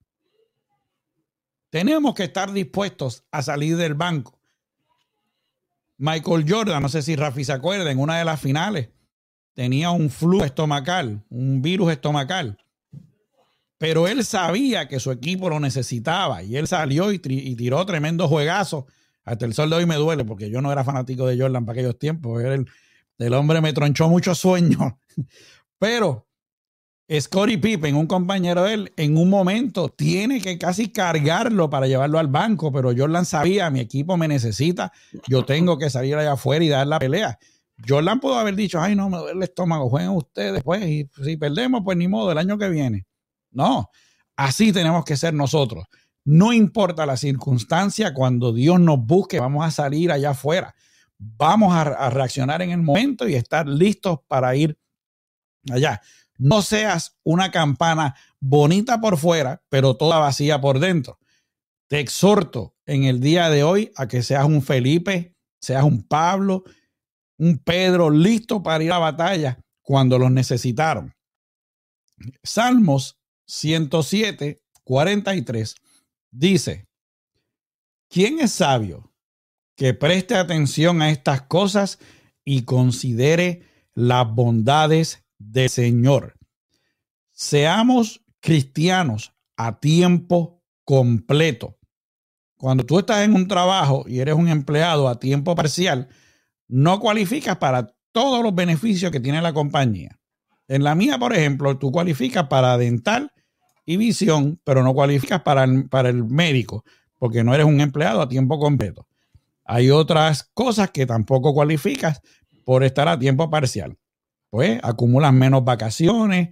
Tenemos que estar dispuestos a salir del banco. Michael Jordan, no sé si Rafi se acuerda, en una de las finales tenía un flu estomacal, un virus estomacal. Pero él sabía que su equipo lo necesitaba y él salió y, tiró tremendo juegazo hasta el sol de hoy me duele porque yo no era fanático de Jordan para aquellos tiempos. El, hombre me tronchó mucho sueño. [LAUGHS] Pero Scottie Pippen, un compañero de él, en un momento tiene que casi cargarlo para llevarlo al banco, pero Jordan sabía, mi equipo me necesita, yo tengo que salir allá afuera y dar la pelea. Jordan pudo haber dicho, ay, no, me duele el estómago, jueguen ustedes, pues, y si perdemos, pues ni modo, el año que viene. No, así tenemos que ser nosotros. No importa la circunstancia, cuando Dios nos busque, vamos a salir allá afuera. Vamos a, reaccionar en el momento y estar listos para ir allá. No seas una campana bonita por fuera, pero toda vacía por dentro. Te exhorto en el día de hoy a que seas un Felipe, seas un Pablo, un Pedro listo para ir a la batalla cuando los necesitaron. Salmos 107, 43 Dice, ¿quién es sabio que preste atención a estas cosas y considere las bondades del Señor? Seamos cristianos a tiempo completo. cuando tú estás en un trabajo y eres un empleado a tiempo parcial, no cualificas para todos los beneficios que tiene la compañía. En la mía, por ejemplo, tú cualificas para dental y visión, pero no cualificas para para el médico, porque no eres un empleado a tiempo completo. Hay otras cosas que tampoco cualificas por estar a tiempo parcial. Pues acumulas menos vacaciones,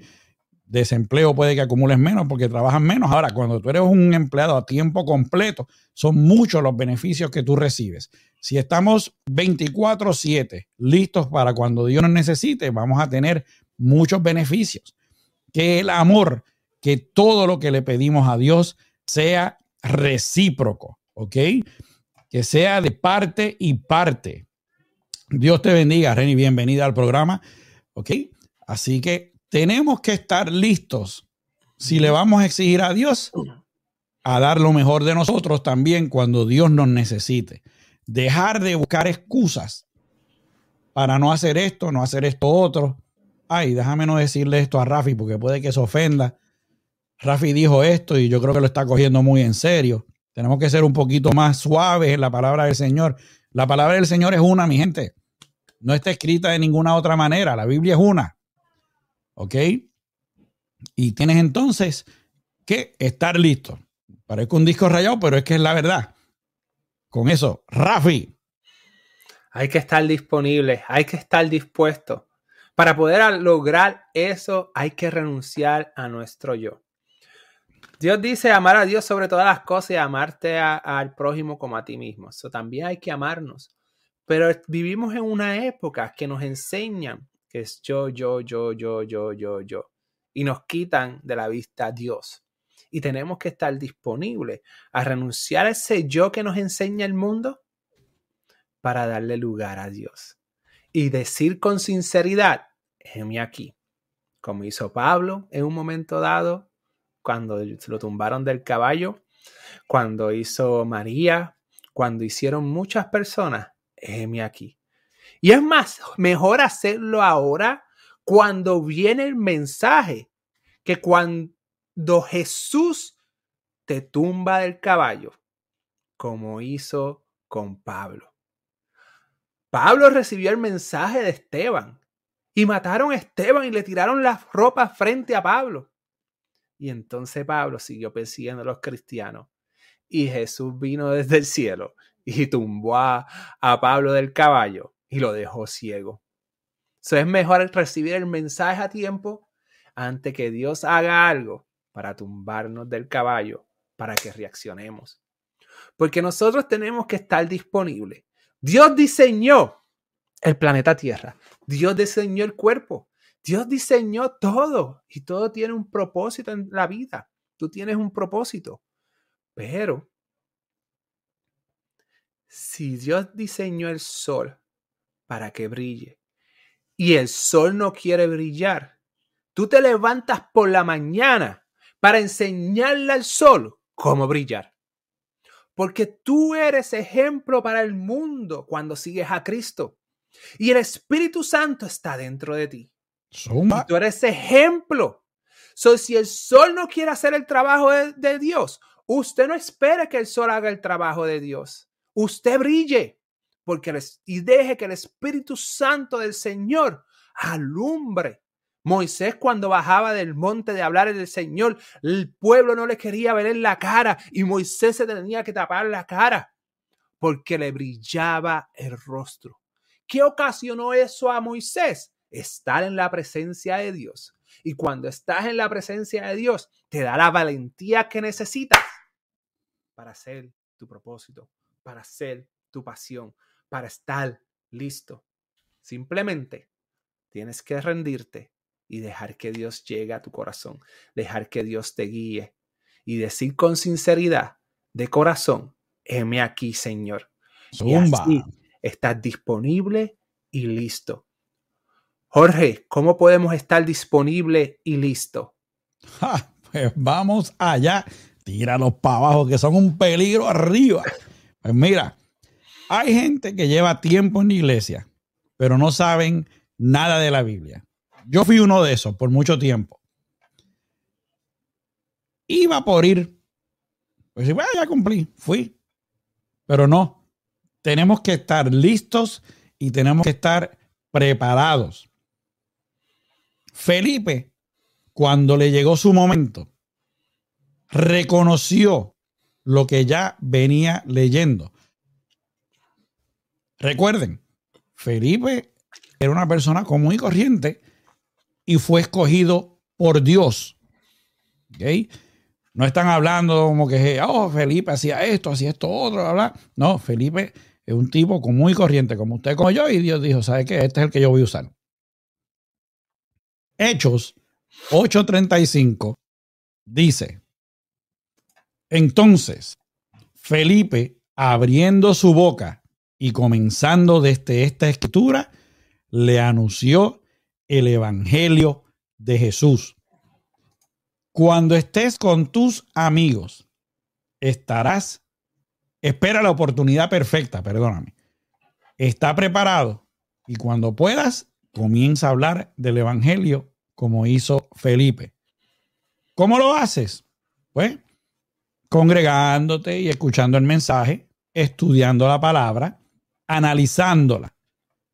desempleo puede que acumules menos porque trabajas menos. Ahora, cuando tú eres un empleado a tiempo completo, son muchos los beneficios que tú recibes. Si estamos 24/7 listos para cuando Dios nos necesite, vamos a tener muchos beneficios. Que el amor, que todo lo que le pedimos a Dios sea recíproco, ¿ok? Que sea de parte y parte. Dios te bendiga, Reni, bienvenida al programa, ¿ok? Así que tenemos que estar listos si le vamos a exigir a Dios a dar lo mejor de nosotros también cuando Dios nos necesite. Dejar de buscar excusas para no hacer esto, no hacer esto otro. Ay, déjame no decirle esto a Rafi porque puede que se ofenda. Rafi dijo esto y yo creo que lo está cogiendo muy en serio. Tenemos que ser un poquito más suaves en la palabra del Señor. La palabra del Señor es una, mi gente. No está escrita de ninguna otra manera. La Biblia es una. ¿Ok? Y tienes entonces que estar listo. Parezco un disco rayado, pero es que es la verdad. Con eso, Rafi. Hay que estar disponible, hay que estar dispuesto. Para poder lograr eso, hay que renunciar a nuestro yo. Dios dice amar a Dios sobre todas las cosas y amarte al prójimo como a ti mismo. Eso también hay que amarnos. Pero vivimos en una época que nos enseñan que es yo, yo, yo, yo, yo, yo, yo. Y nos quitan de la vista a Dios. Y tenemos que estar disponibles a renunciar a ese yo que nos enseña el mundo para darle lugar a Dios. Y decir con sinceridad, heme aquí. Como hizo Pablo en un momento dado, cuando lo tumbaron del caballo, cuando hizo María, cuando hicieron muchas personas, heme aquí. Y es más, mejor hacerlo ahora cuando viene el mensaje que cuando Jesús te tumba del caballo, como hizo con Pablo. Pablo recibió el mensaje de Esteban y mataron a Esteban y le tiraron las ropas frente a Pablo. Y entonces Pablo siguió persiguiendo a los cristianos. Y Jesús vino desde el cielo y tumbó a, Pablo del caballo y lo dejó ciego. Eso es mejor recibir el mensaje a tiempo antes que Dios haga algo para tumbarnos del caballo, para que reaccionemos. Porque nosotros tenemos que estar disponibles. Dios diseñó el planeta Tierra. Dios diseñó el cuerpo. Dios diseñó todo y todo tiene un propósito en la vida. Tú tienes un propósito. Pero si Dios diseñó el sol para que brille y el sol no quiere brillar, tú te levantas por la mañana para enseñarle al sol cómo brillar. Porque tú eres ejemplo para el mundo cuando sigues a Cristo. Y el Espíritu Santo está dentro de ti. Tú eres ejemplo. So, si el sol no quiere hacer el trabajo de, Dios, usted no espere que el sol haga el trabajo de Dios. Usted brille porque y deje que el Espíritu Santo del Señor alumbre. Moisés cuando bajaba del monte de hablar del Señor, el pueblo no le quería ver en la cara y Moisés se tenía que tapar la cara porque le brillaba el rostro. ¿Qué ocasionó eso a Moisés? estar en la presencia de Dios. Y cuando estás en la presencia de Dios, te da la valentía que necesitas para hacer tu propósito, para hacer tu pasión, para estar listo. Simplemente tienes que rendirte y dejar que Dios llegue a tu corazón, dejar que Dios te guíe y decir con sinceridad de corazón, heme aquí, Señor. Y así estás disponible y listo Jorge, ¿cómo podemos estar disponible y listo? [LAUGHS] pues vamos allá. Tíralos para abajo, que son un peligro arriba. Pues mira, hay gente que lleva tiempo en la iglesia, pero no saben nada de la Biblia. Yo fui uno de esos por mucho tiempo. Iba por ir. Pues ya cumplí, fui. Pero no, tenemos que estar listos y tenemos que estar preparados. Felipe, cuando le llegó su momento, reconoció lo que ya venía leyendo. Recuerden, Felipe era una persona común y corriente y fue escogido por Dios. No están hablando como que, oh, Felipe hacía esto, hacía esto, otro, bla, No, Felipe es un tipo común y corriente, como usted, como yo, y Dios dijo, ¿sabe qué? Este es el que yo voy a usar. Hechos 8:35 dice, entonces Felipe, abriendo su boca y comenzando desde esta escritura, le anunció el Evangelio de Jesús. Cuando estés con tus amigos, estarás, espera la oportunidad perfecta, perdóname. Está preparado y cuando puedas, comienza a hablar del Evangelio como hizo Felipe. ¿Cómo lo haces? Pues congregándote y escuchando el mensaje, estudiando la palabra, analizándola.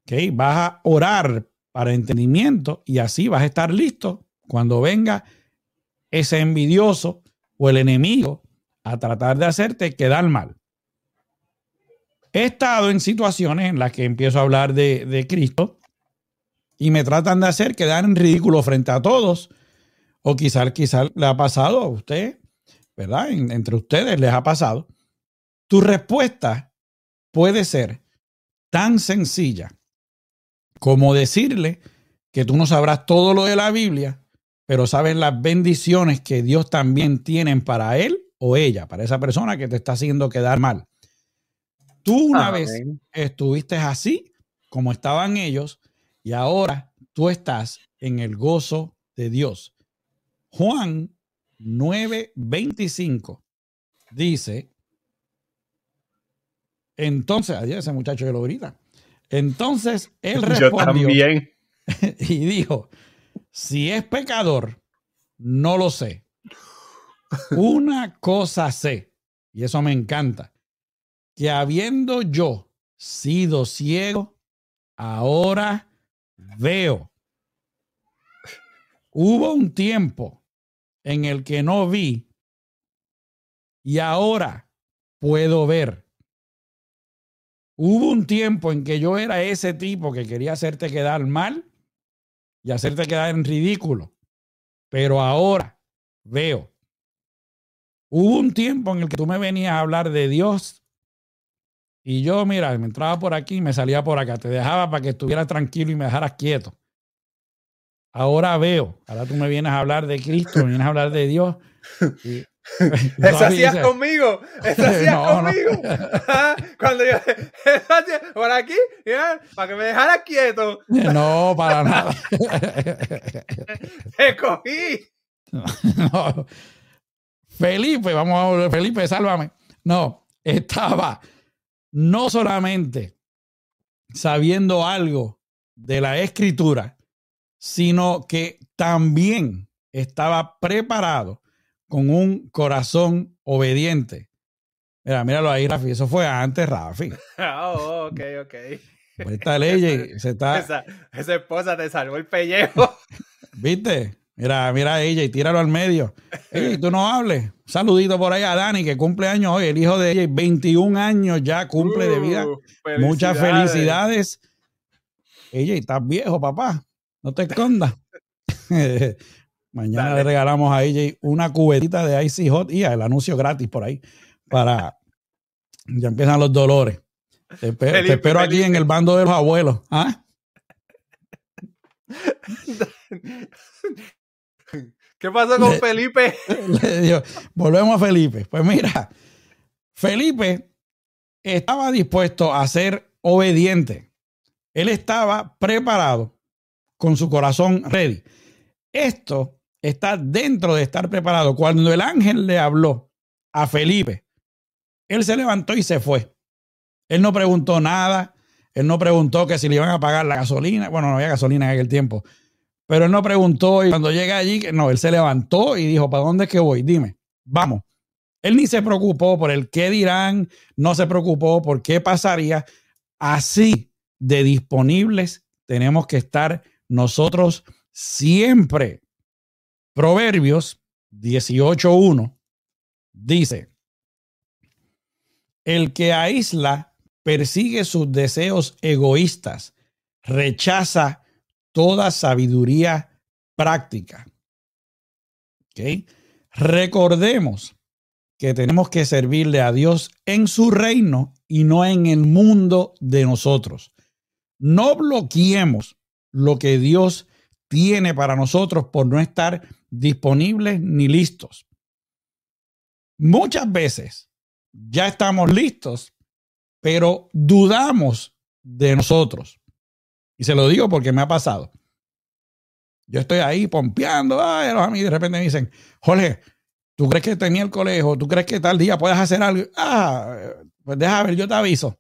¿okay? Vas a orar para entendimiento y así vas a estar listo cuando venga ese envidioso o el enemigo a tratar de hacerte quedar mal. He estado en situaciones en las que empiezo a hablar de, de Cristo y me tratan de hacer quedar en ridículo frente a todos. O quizás quizás le ha pasado a usted ¿verdad? entre ustedes les ha pasado. Tu respuesta puede ser tan sencilla como decirle que tú no sabrás todo lo de la Biblia, pero sabes las bendiciones que Dios también tiene para él o ella, para esa persona que te está haciendo quedar mal. Tú una vez estuviste así como estaban ellos y ahora tú estás en el gozo de Dios. Juan 9:25 dice, entonces, ayer ese muchacho que lo grita, entonces él [LAUGHS] respondió [LAUGHS] y dijo, si es pecador, no lo sé. Una cosa sé, y eso me encanta, que habiendo yo sido ciego, ahora veo. Hubo un tiempo en el que no vi y ahora puedo ver. Hubo un tiempo en que yo era ese tipo que quería hacerte quedar mal y hacerte quedar en ridículo, pero ahora veo. Hubo un tiempo en el que tú me venías a hablar de Dios y yo, mira, me entraba por aquí y me salía por acá. Te dejaba para que estuvieras tranquilo y me dejaras quieto. Ahora veo. Ahora tú me vienes a hablar de Cristo, me vienes a hablar de Dios. [LAUGHS] eso hacías conmigo, eso hacías [LAUGHS] conmigo. Ah, cuando yo, [LAUGHS] por aquí, para que me dejaras quieto. No, para nada. Te cogí. Felipe, vamos a volver, Felipe, sálvame. No, estaba no solamente sabiendo algo de la escritura, sino que también estaba preparado con un corazón obediente. Mira, míralo ahí, Rafi. Eso fue antes, Rafi. Oh, [LAUGHS] ok, ok. Pues esta ley se [LAUGHS] está. Esa, esa, esposa te salvó el pellejo. [LAUGHS] ¿Viste? Mira, mira a ella y tíralo al medio. Ey, tú no hables. Saludito por ahí a Dani, que cumple años hoy, el hijo de ella, 21 años ya cumple de vida. Uh, Muchas felicidades. Ella, estás viejo, papá. No te escondas. [LAUGHS] Mañana le regalamos a ella una cubetita de Icy Hot y el anuncio gratis por ahí para. Ya empiezan los dolores. Te, espero, aquí en el bando de los abuelos. ¿Ah? [LAUGHS] ¿Qué pasó con Felipe? [LAUGHS] volvemos a Felipe. Pues mira, Felipe estaba dispuesto a ser obediente. Él estaba preparado con su corazón ready. Esto está dentro de estar preparado. Cuando el ángel le habló a Felipe, él se levantó y se fue. Él no preguntó nada. Él no preguntó que si le iban a pagar la gasolina. Bueno, no había gasolina en aquel tiempo. Pero él no preguntó y cuando llega allí, no, él se levantó y dijo, ¿para dónde es que voy? Dime, vamos. Él ni se preocupó por el qué dirán, no se preocupó por qué pasaría. Así de disponibles tenemos que estar nosotros siempre. Proverbios 18.1 dice, el que aísla persigue sus deseos egoístas, rechaza toda sabiduría práctica. Recordemos que tenemos que servirle a Dios en su reino y no en el mundo de nosotros. No bloqueemos lo que Dios tiene para nosotros por no estar disponibles ni listos. Muchas veces ya estamos listos, pero dudamos de nosotros. Y se lo digo porque me ha pasado. Yo estoy ahí pompeando, ay, los amigos de repente me dicen, Jorge, ¿tú crees que tenía el colegio? ¿Tú crees que tal día puedes hacer algo? Ah, pues deja ver, yo te aviso.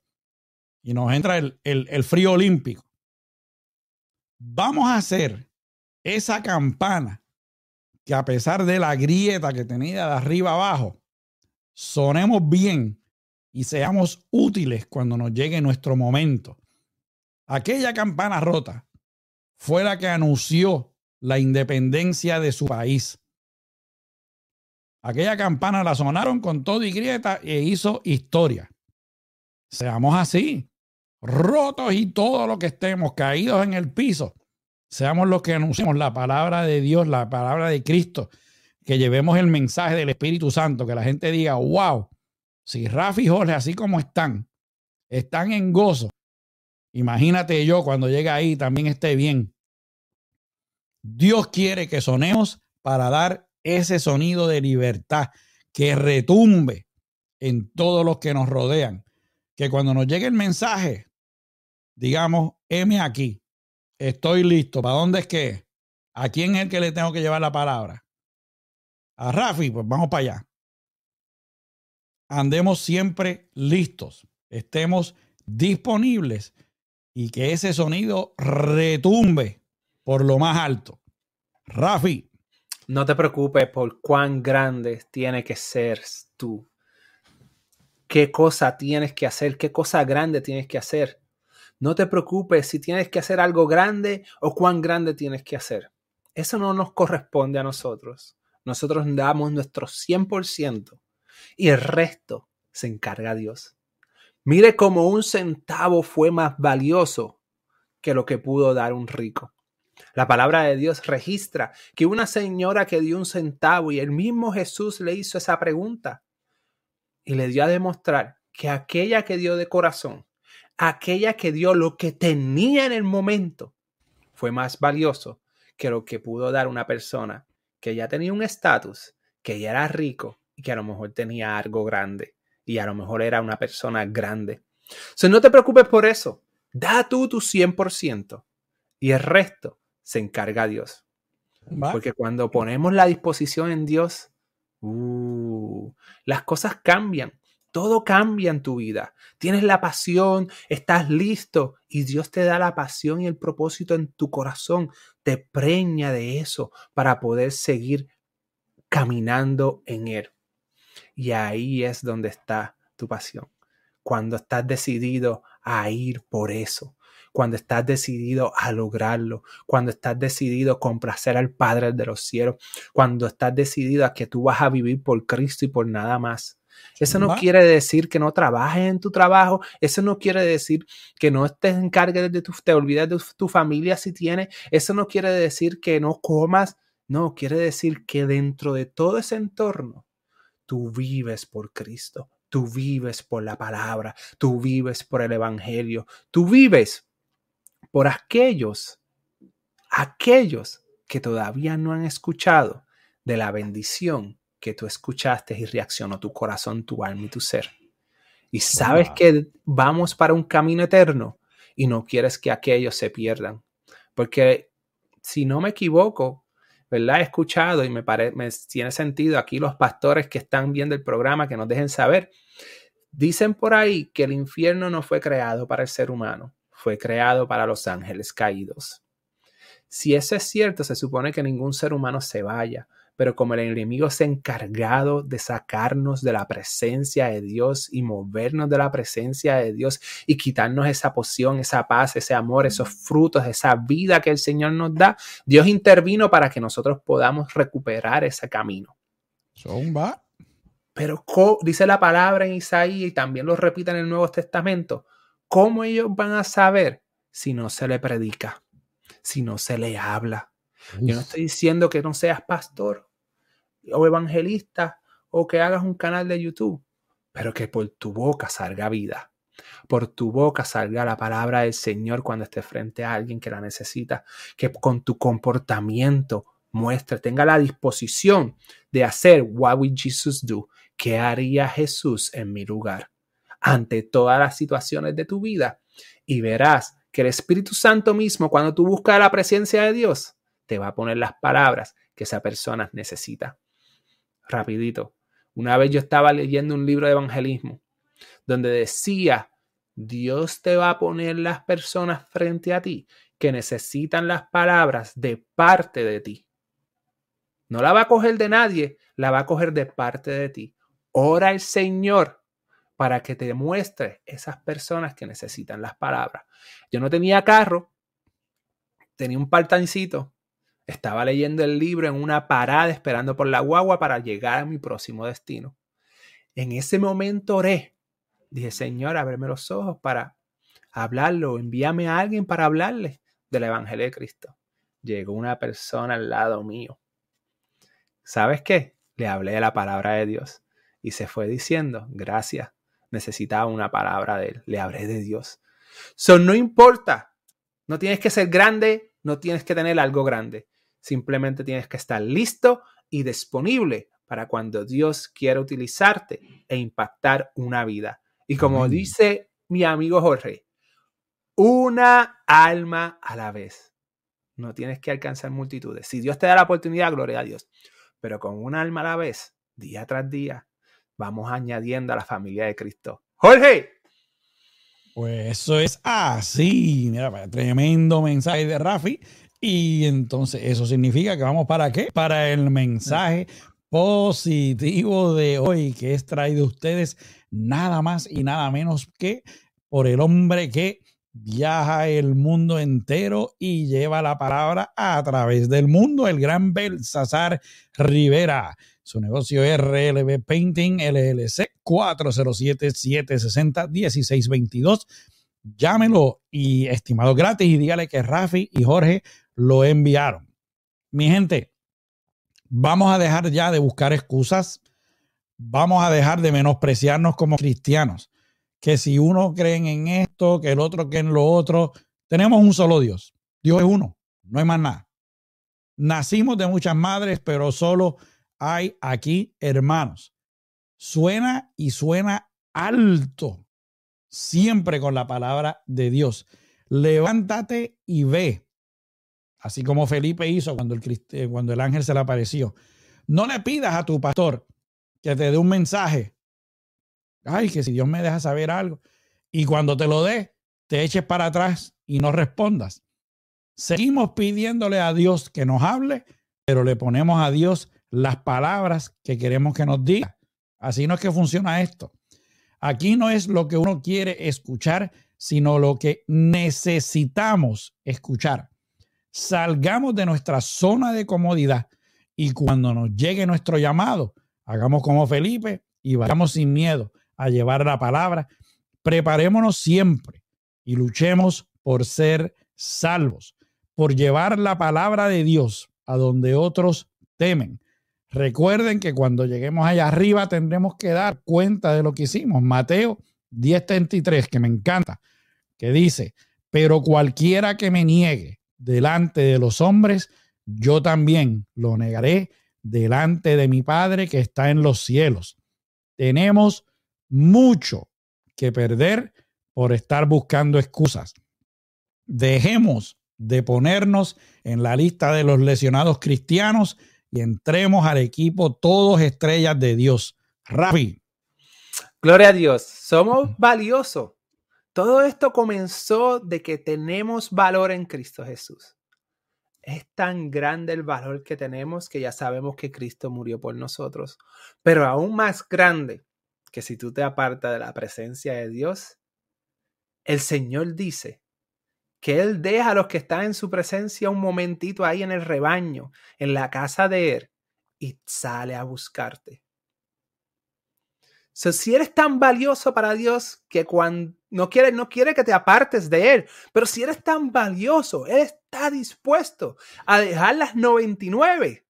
Y nos entra el, el frío olímpico. Vamos a hacer esa campana que a pesar de la grieta que tenía de arriba abajo, sonemos bien y seamos útiles cuando nos llegue nuestro momento. Aquella campana rota fue la que anunció la independencia de su país. Aquella campana la sonaron con todo y grieta e hizo historia. Seamos así, rotos y todo lo que estemos caídos en el piso. Seamos los que anunciamos la palabra de Dios, la palabra de Cristo, que llevemos el mensaje del Espíritu Santo, que la gente diga, wow, si Rafi y Jorge, así como están, están en gozo, imagínate yo cuando llegue ahí también esté bien. Dios quiere que sonemos para dar ese sonido de libertad que retumbe en todos los que nos rodean. Que cuando nos llegue el mensaje, digamos, M aquí, estoy listo. ¿Para dónde es que? ¿A quién es el que le tengo que llevar la palabra? A Rafi, pues vamos para allá andemos siempre listos, estemos disponibles y que ese sonido retumbe por lo más alto. Rafi. No te preocupes por cuán grande tiene que ser tú. ¿Qué cosa tienes que hacer? ¿Qué cosa grande tienes que hacer? No te preocupes si tienes que hacer algo grande o cuán grande tienes que hacer. Eso no nos corresponde a nosotros. Nosotros damos nuestro 100% y el resto se encarga Dios. Mire cómo un centavo fue más valioso que lo que pudo dar un rico. La palabra de Dios registra que una señora que dio un centavo y el mismo Jesús le hizo esa pregunta y le dio a demostrar que aquella que dio de corazón, aquella que dio lo que tenía en el momento, fue más valioso que lo que pudo dar una persona que ya tenía un estatus, que ya era rico y que a lo mejor tenía algo grande y a lo mejor era una persona grande. So, no te preocupes por eso. Da tú tu 100% y el resto se encarga Dios. Porque cuando ponemos la disposición en Dios, uh, las cosas cambian. Todo cambia en tu vida. Tienes la pasión, estás listo y Dios te da la pasión y el propósito en tu corazón. Te preña de eso para poder seguir caminando en Él. Y ahí es donde está tu pasión. Cuando estás decidido a ir por eso, cuando estás decidido a lograrlo, cuando estás decidido a complacer al Padre de los cielos, cuando estás decidido a que tú vas a vivir por Cristo y por nada más. Eso no quiere decir que no trabajes en tu trabajo, eso no quiere decir que no estés encargue de tu, te olvides de tu familia si tienes, eso no quiere decir que no comas, no, quiere decir que dentro de todo ese entorno Tú vives por Cristo, tú vives por la palabra, tú vives por el Evangelio, tú vives por aquellos, aquellos que todavía no han escuchado de la bendición que tú escuchaste y reaccionó tu corazón, tu alma y tu ser. Y sabes que vamos para un camino eterno y no quieres que aquellos se pierdan. Porque si no me equivoco, ¿verdad? He escuchado y me, me tiene sentido aquí los pastores que están viendo el programa que nos dejen saber. Dicen por ahí que el infierno no fue creado para el ser humano, fue creado para los ángeles caídos. Si eso es cierto, se supone que ningún ser humano se vaya, pero como el enemigo se ha encargado de sacarnos de la presencia de Dios y movernos de la presencia de Dios y quitarnos esa poción, esa paz, ese amor, esos frutos, esa vida que el Señor nos da, Dios intervino para que nosotros podamos recuperar ese camino. Pero dice la palabra en Isaías y también lo repite en el Nuevo Testamento, ¿cómo ellos van a saber si no se le predica, si no se le habla? Yo no estoy diciendo que no seas pastor o evangelista o que hagas un canal de YouTube, pero que por tu boca salga vida. Por tu boca salga la palabra del Señor cuando estés frente a alguien que la necesita. Que con tu comportamiento muestre, tenga la disposición de hacer what would Jesus do? ¿Qué haría Jesús en mi lugar? Ante todas las situaciones de tu vida. Y verás que el Espíritu Santo mismo, cuando tú buscas la presencia de Dios, te va a poner las palabras que esa persona necesita. Rapidito. Una vez yo estaba leyendo un libro de evangelismo donde decía, Dios te va a poner las personas frente a ti que necesitan las palabras de parte de ti. No la va a coger de nadie, la va a coger de parte de ti. Ora al Señor para que te muestre esas personas que necesitan las palabras. Yo no tenía carro, tenía un partancito estaba leyendo el libro en una parada esperando por la guagua para llegar a mi próximo destino. En ese momento oré. Dije, Señor, ábreme los ojos para hablarlo. Envíame a alguien para hablarle del Evangelio de Cristo. Llegó una persona al lado mío. ¿Sabes qué? Le hablé de la palabra de Dios y se fue diciendo, gracias, necesitaba una palabra de él. Le hablé de Dios. So, no importa. No tienes que ser grande, no tienes que tener algo grande. Simplemente tienes que estar listo y disponible para cuando Dios quiera utilizarte e impactar una vida. Y como dice mi amigo Jorge, una alma a la vez. No tienes que alcanzar multitudes. Si Dios te da la oportunidad, gloria a Dios. Pero con una alma a la vez, día tras día, vamos añadiendo a la familia de Cristo. Jorge. Pues eso es así. Mira, tremendo mensaje de Rafi. Y entonces eso significa que vamos para qué? Para el mensaje positivo de hoy que es traído a ustedes nada más y nada menos que por el hombre que viaja el mundo entero y lleva la palabra a través del mundo, el gran Belsasar Rivera. Su negocio es RLB Painting LLC 407-760-1622. Llámelo y estimado gratis y dígale que Rafi y Jorge lo enviaron. Mi gente, vamos a dejar ya de buscar excusas, vamos a dejar de menospreciarnos como cristianos, que si uno cree en que el otro cree en lo otro, tenemos un solo Dios. Dios es uno, no hay más nada. Nacimos de muchas madres, pero solo hay aquí hermanos. Suena y suena alto, siempre con la palabra de Dios. Levántate y ve así como Felipe hizo cuando el, eh, cuando el ángel se le apareció. No le pidas a tu pastor que te dé un mensaje. Ay, que si Dios me deja saber algo. Y cuando te lo dé, te eches para atrás y no respondas. Seguimos pidiéndole a Dios que nos hable, pero le ponemos a Dios las palabras que queremos que nos diga. Así no es que funciona esto. Aquí no es lo que uno quiere escuchar, sino lo que necesitamos escuchar salgamos de nuestra zona de comodidad y cuando nos llegue nuestro llamado, hagamos como Felipe y vayamos sin miedo a llevar la palabra. Preparémonos siempre y luchemos por ser salvos, por llevar la palabra de Dios a donde otros temen. Recuerden que cuando lleguemos allá arriba tendremos que dar cuenta de lo que hicimos. Mateo 10:33, que me encanta, que dice, pero cualquiera que me niegue delante de los hombres, yo también lo negaré delante de mi Padre que está en los cielos. Tenemos mucho que perder por estar buscando excusas. Dejemos de ponernos en la lista de los lesionados cristianos y entremos al equipo todos estrellas de Dios. Rafi. Gloria a Dios. Somos valiosos. Todo esto comenzó de que tenemos valor en Cristo Jesús. Es tan grande el valor que tenemos que ya sabemos que Cristo murió por nosotros. Pero aún más grande que si tú te apartas de la presencia de Dios, el Señor dice que Él deja a los que están en su presencia un momentito ahí en el rebaño, en la casa de Él, y sale a buscarte. si eres tan valioso para Dios que cuando no quiere, no quiere que te apartes de Él, pero si eres tan valioso, Él está dispuesto a dejar las 99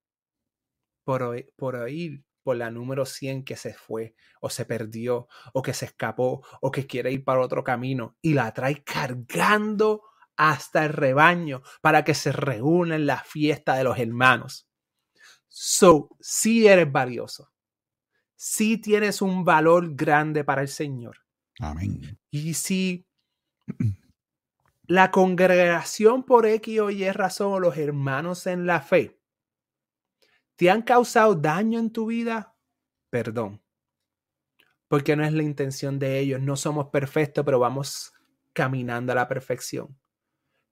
por, por ir por la número 100 que se fue o se perdió o que se escapó o que quiere ir para otro camino y la trae cargando hasta el rebaño para que se reúna en la fiesta de los hermanos. So, si eres valioso, si tienes un valor grande para el Señor. Amén. Y si [CLEARS THROAT] la congregación por X o Y razón o los hermanos en la fe te han causado daño en tu vida, perdón. Porque no es la intención de ellos. No somos perfectos, pero vamos caminando a la perfección.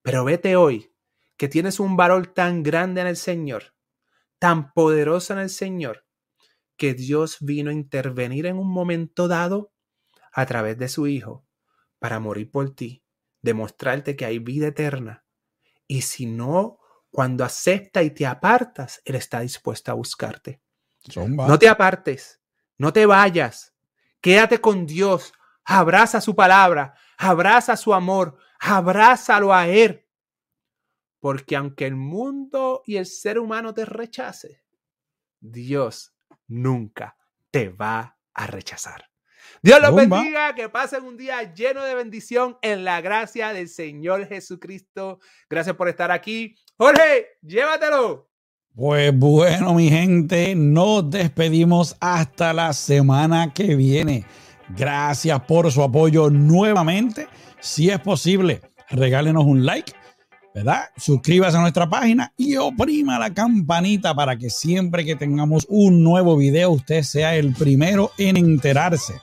Pero vete hoy que tienes un valor tan grande en el Señor, tan poderoso en el Señor, que Dios vino a intervenir en un momento dado a través de su Hijo para morir por ti, demostrarte que hay vida eterna. Y si no, cuando acepta y te apartas, Él está dispuesto a buscarte. No te apartes, no te vayas, quédate con Dios, abraza su palabra, abraza su amor, abrázalo a Él. Porque aunque el mundo y el ser humano te rechace, Dios nunca te va a rechazar. Dios los bendiga, que pasen un día lleno de bendición en la gracia del Señor Jesucristo. Gracias por estar aquí. Jorge, llévatelo. Pues bueno, mi gente, nos despedimos hasta la semana que viene. Gracias por su apoyo nuevamente. Si es posible, regálenos un like, ¿verdad? Suscríbase a nuestra página y oprima la campanita para que siempre que tengamos un nuevo video usted sea el primero en enterarse.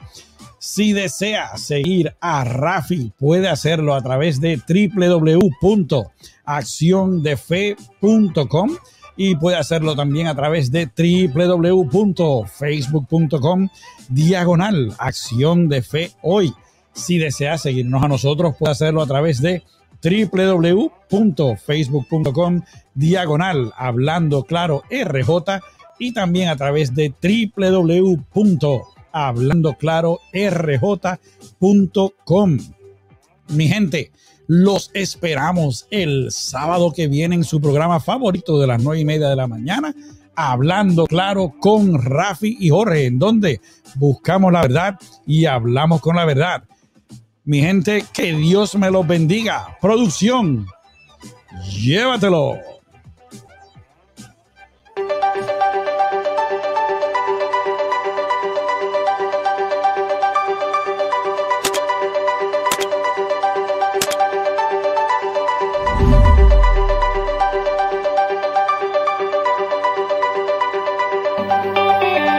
Si desea seguir a Rafi, puede hacerlo a través de www.acciondefe.com y puede hacerlo también a través de www.facebook.com diagonal acción de fe hoy. Si desea seguirnos a nosotros, puede hacerlo a través de www.facebook.com diagonal hablando claro RJ y también a través de www.hablandoclarorj.com. Mi gente, los esperamos el sábado que viene en su programa favorito de las nueve y media de la mañana, hablando claro con Rafi y Jorge, en donde buscamos la verdad y hablamos con la verdad. Mi gente, que Dios me los bendiga. Producción, llévatelo.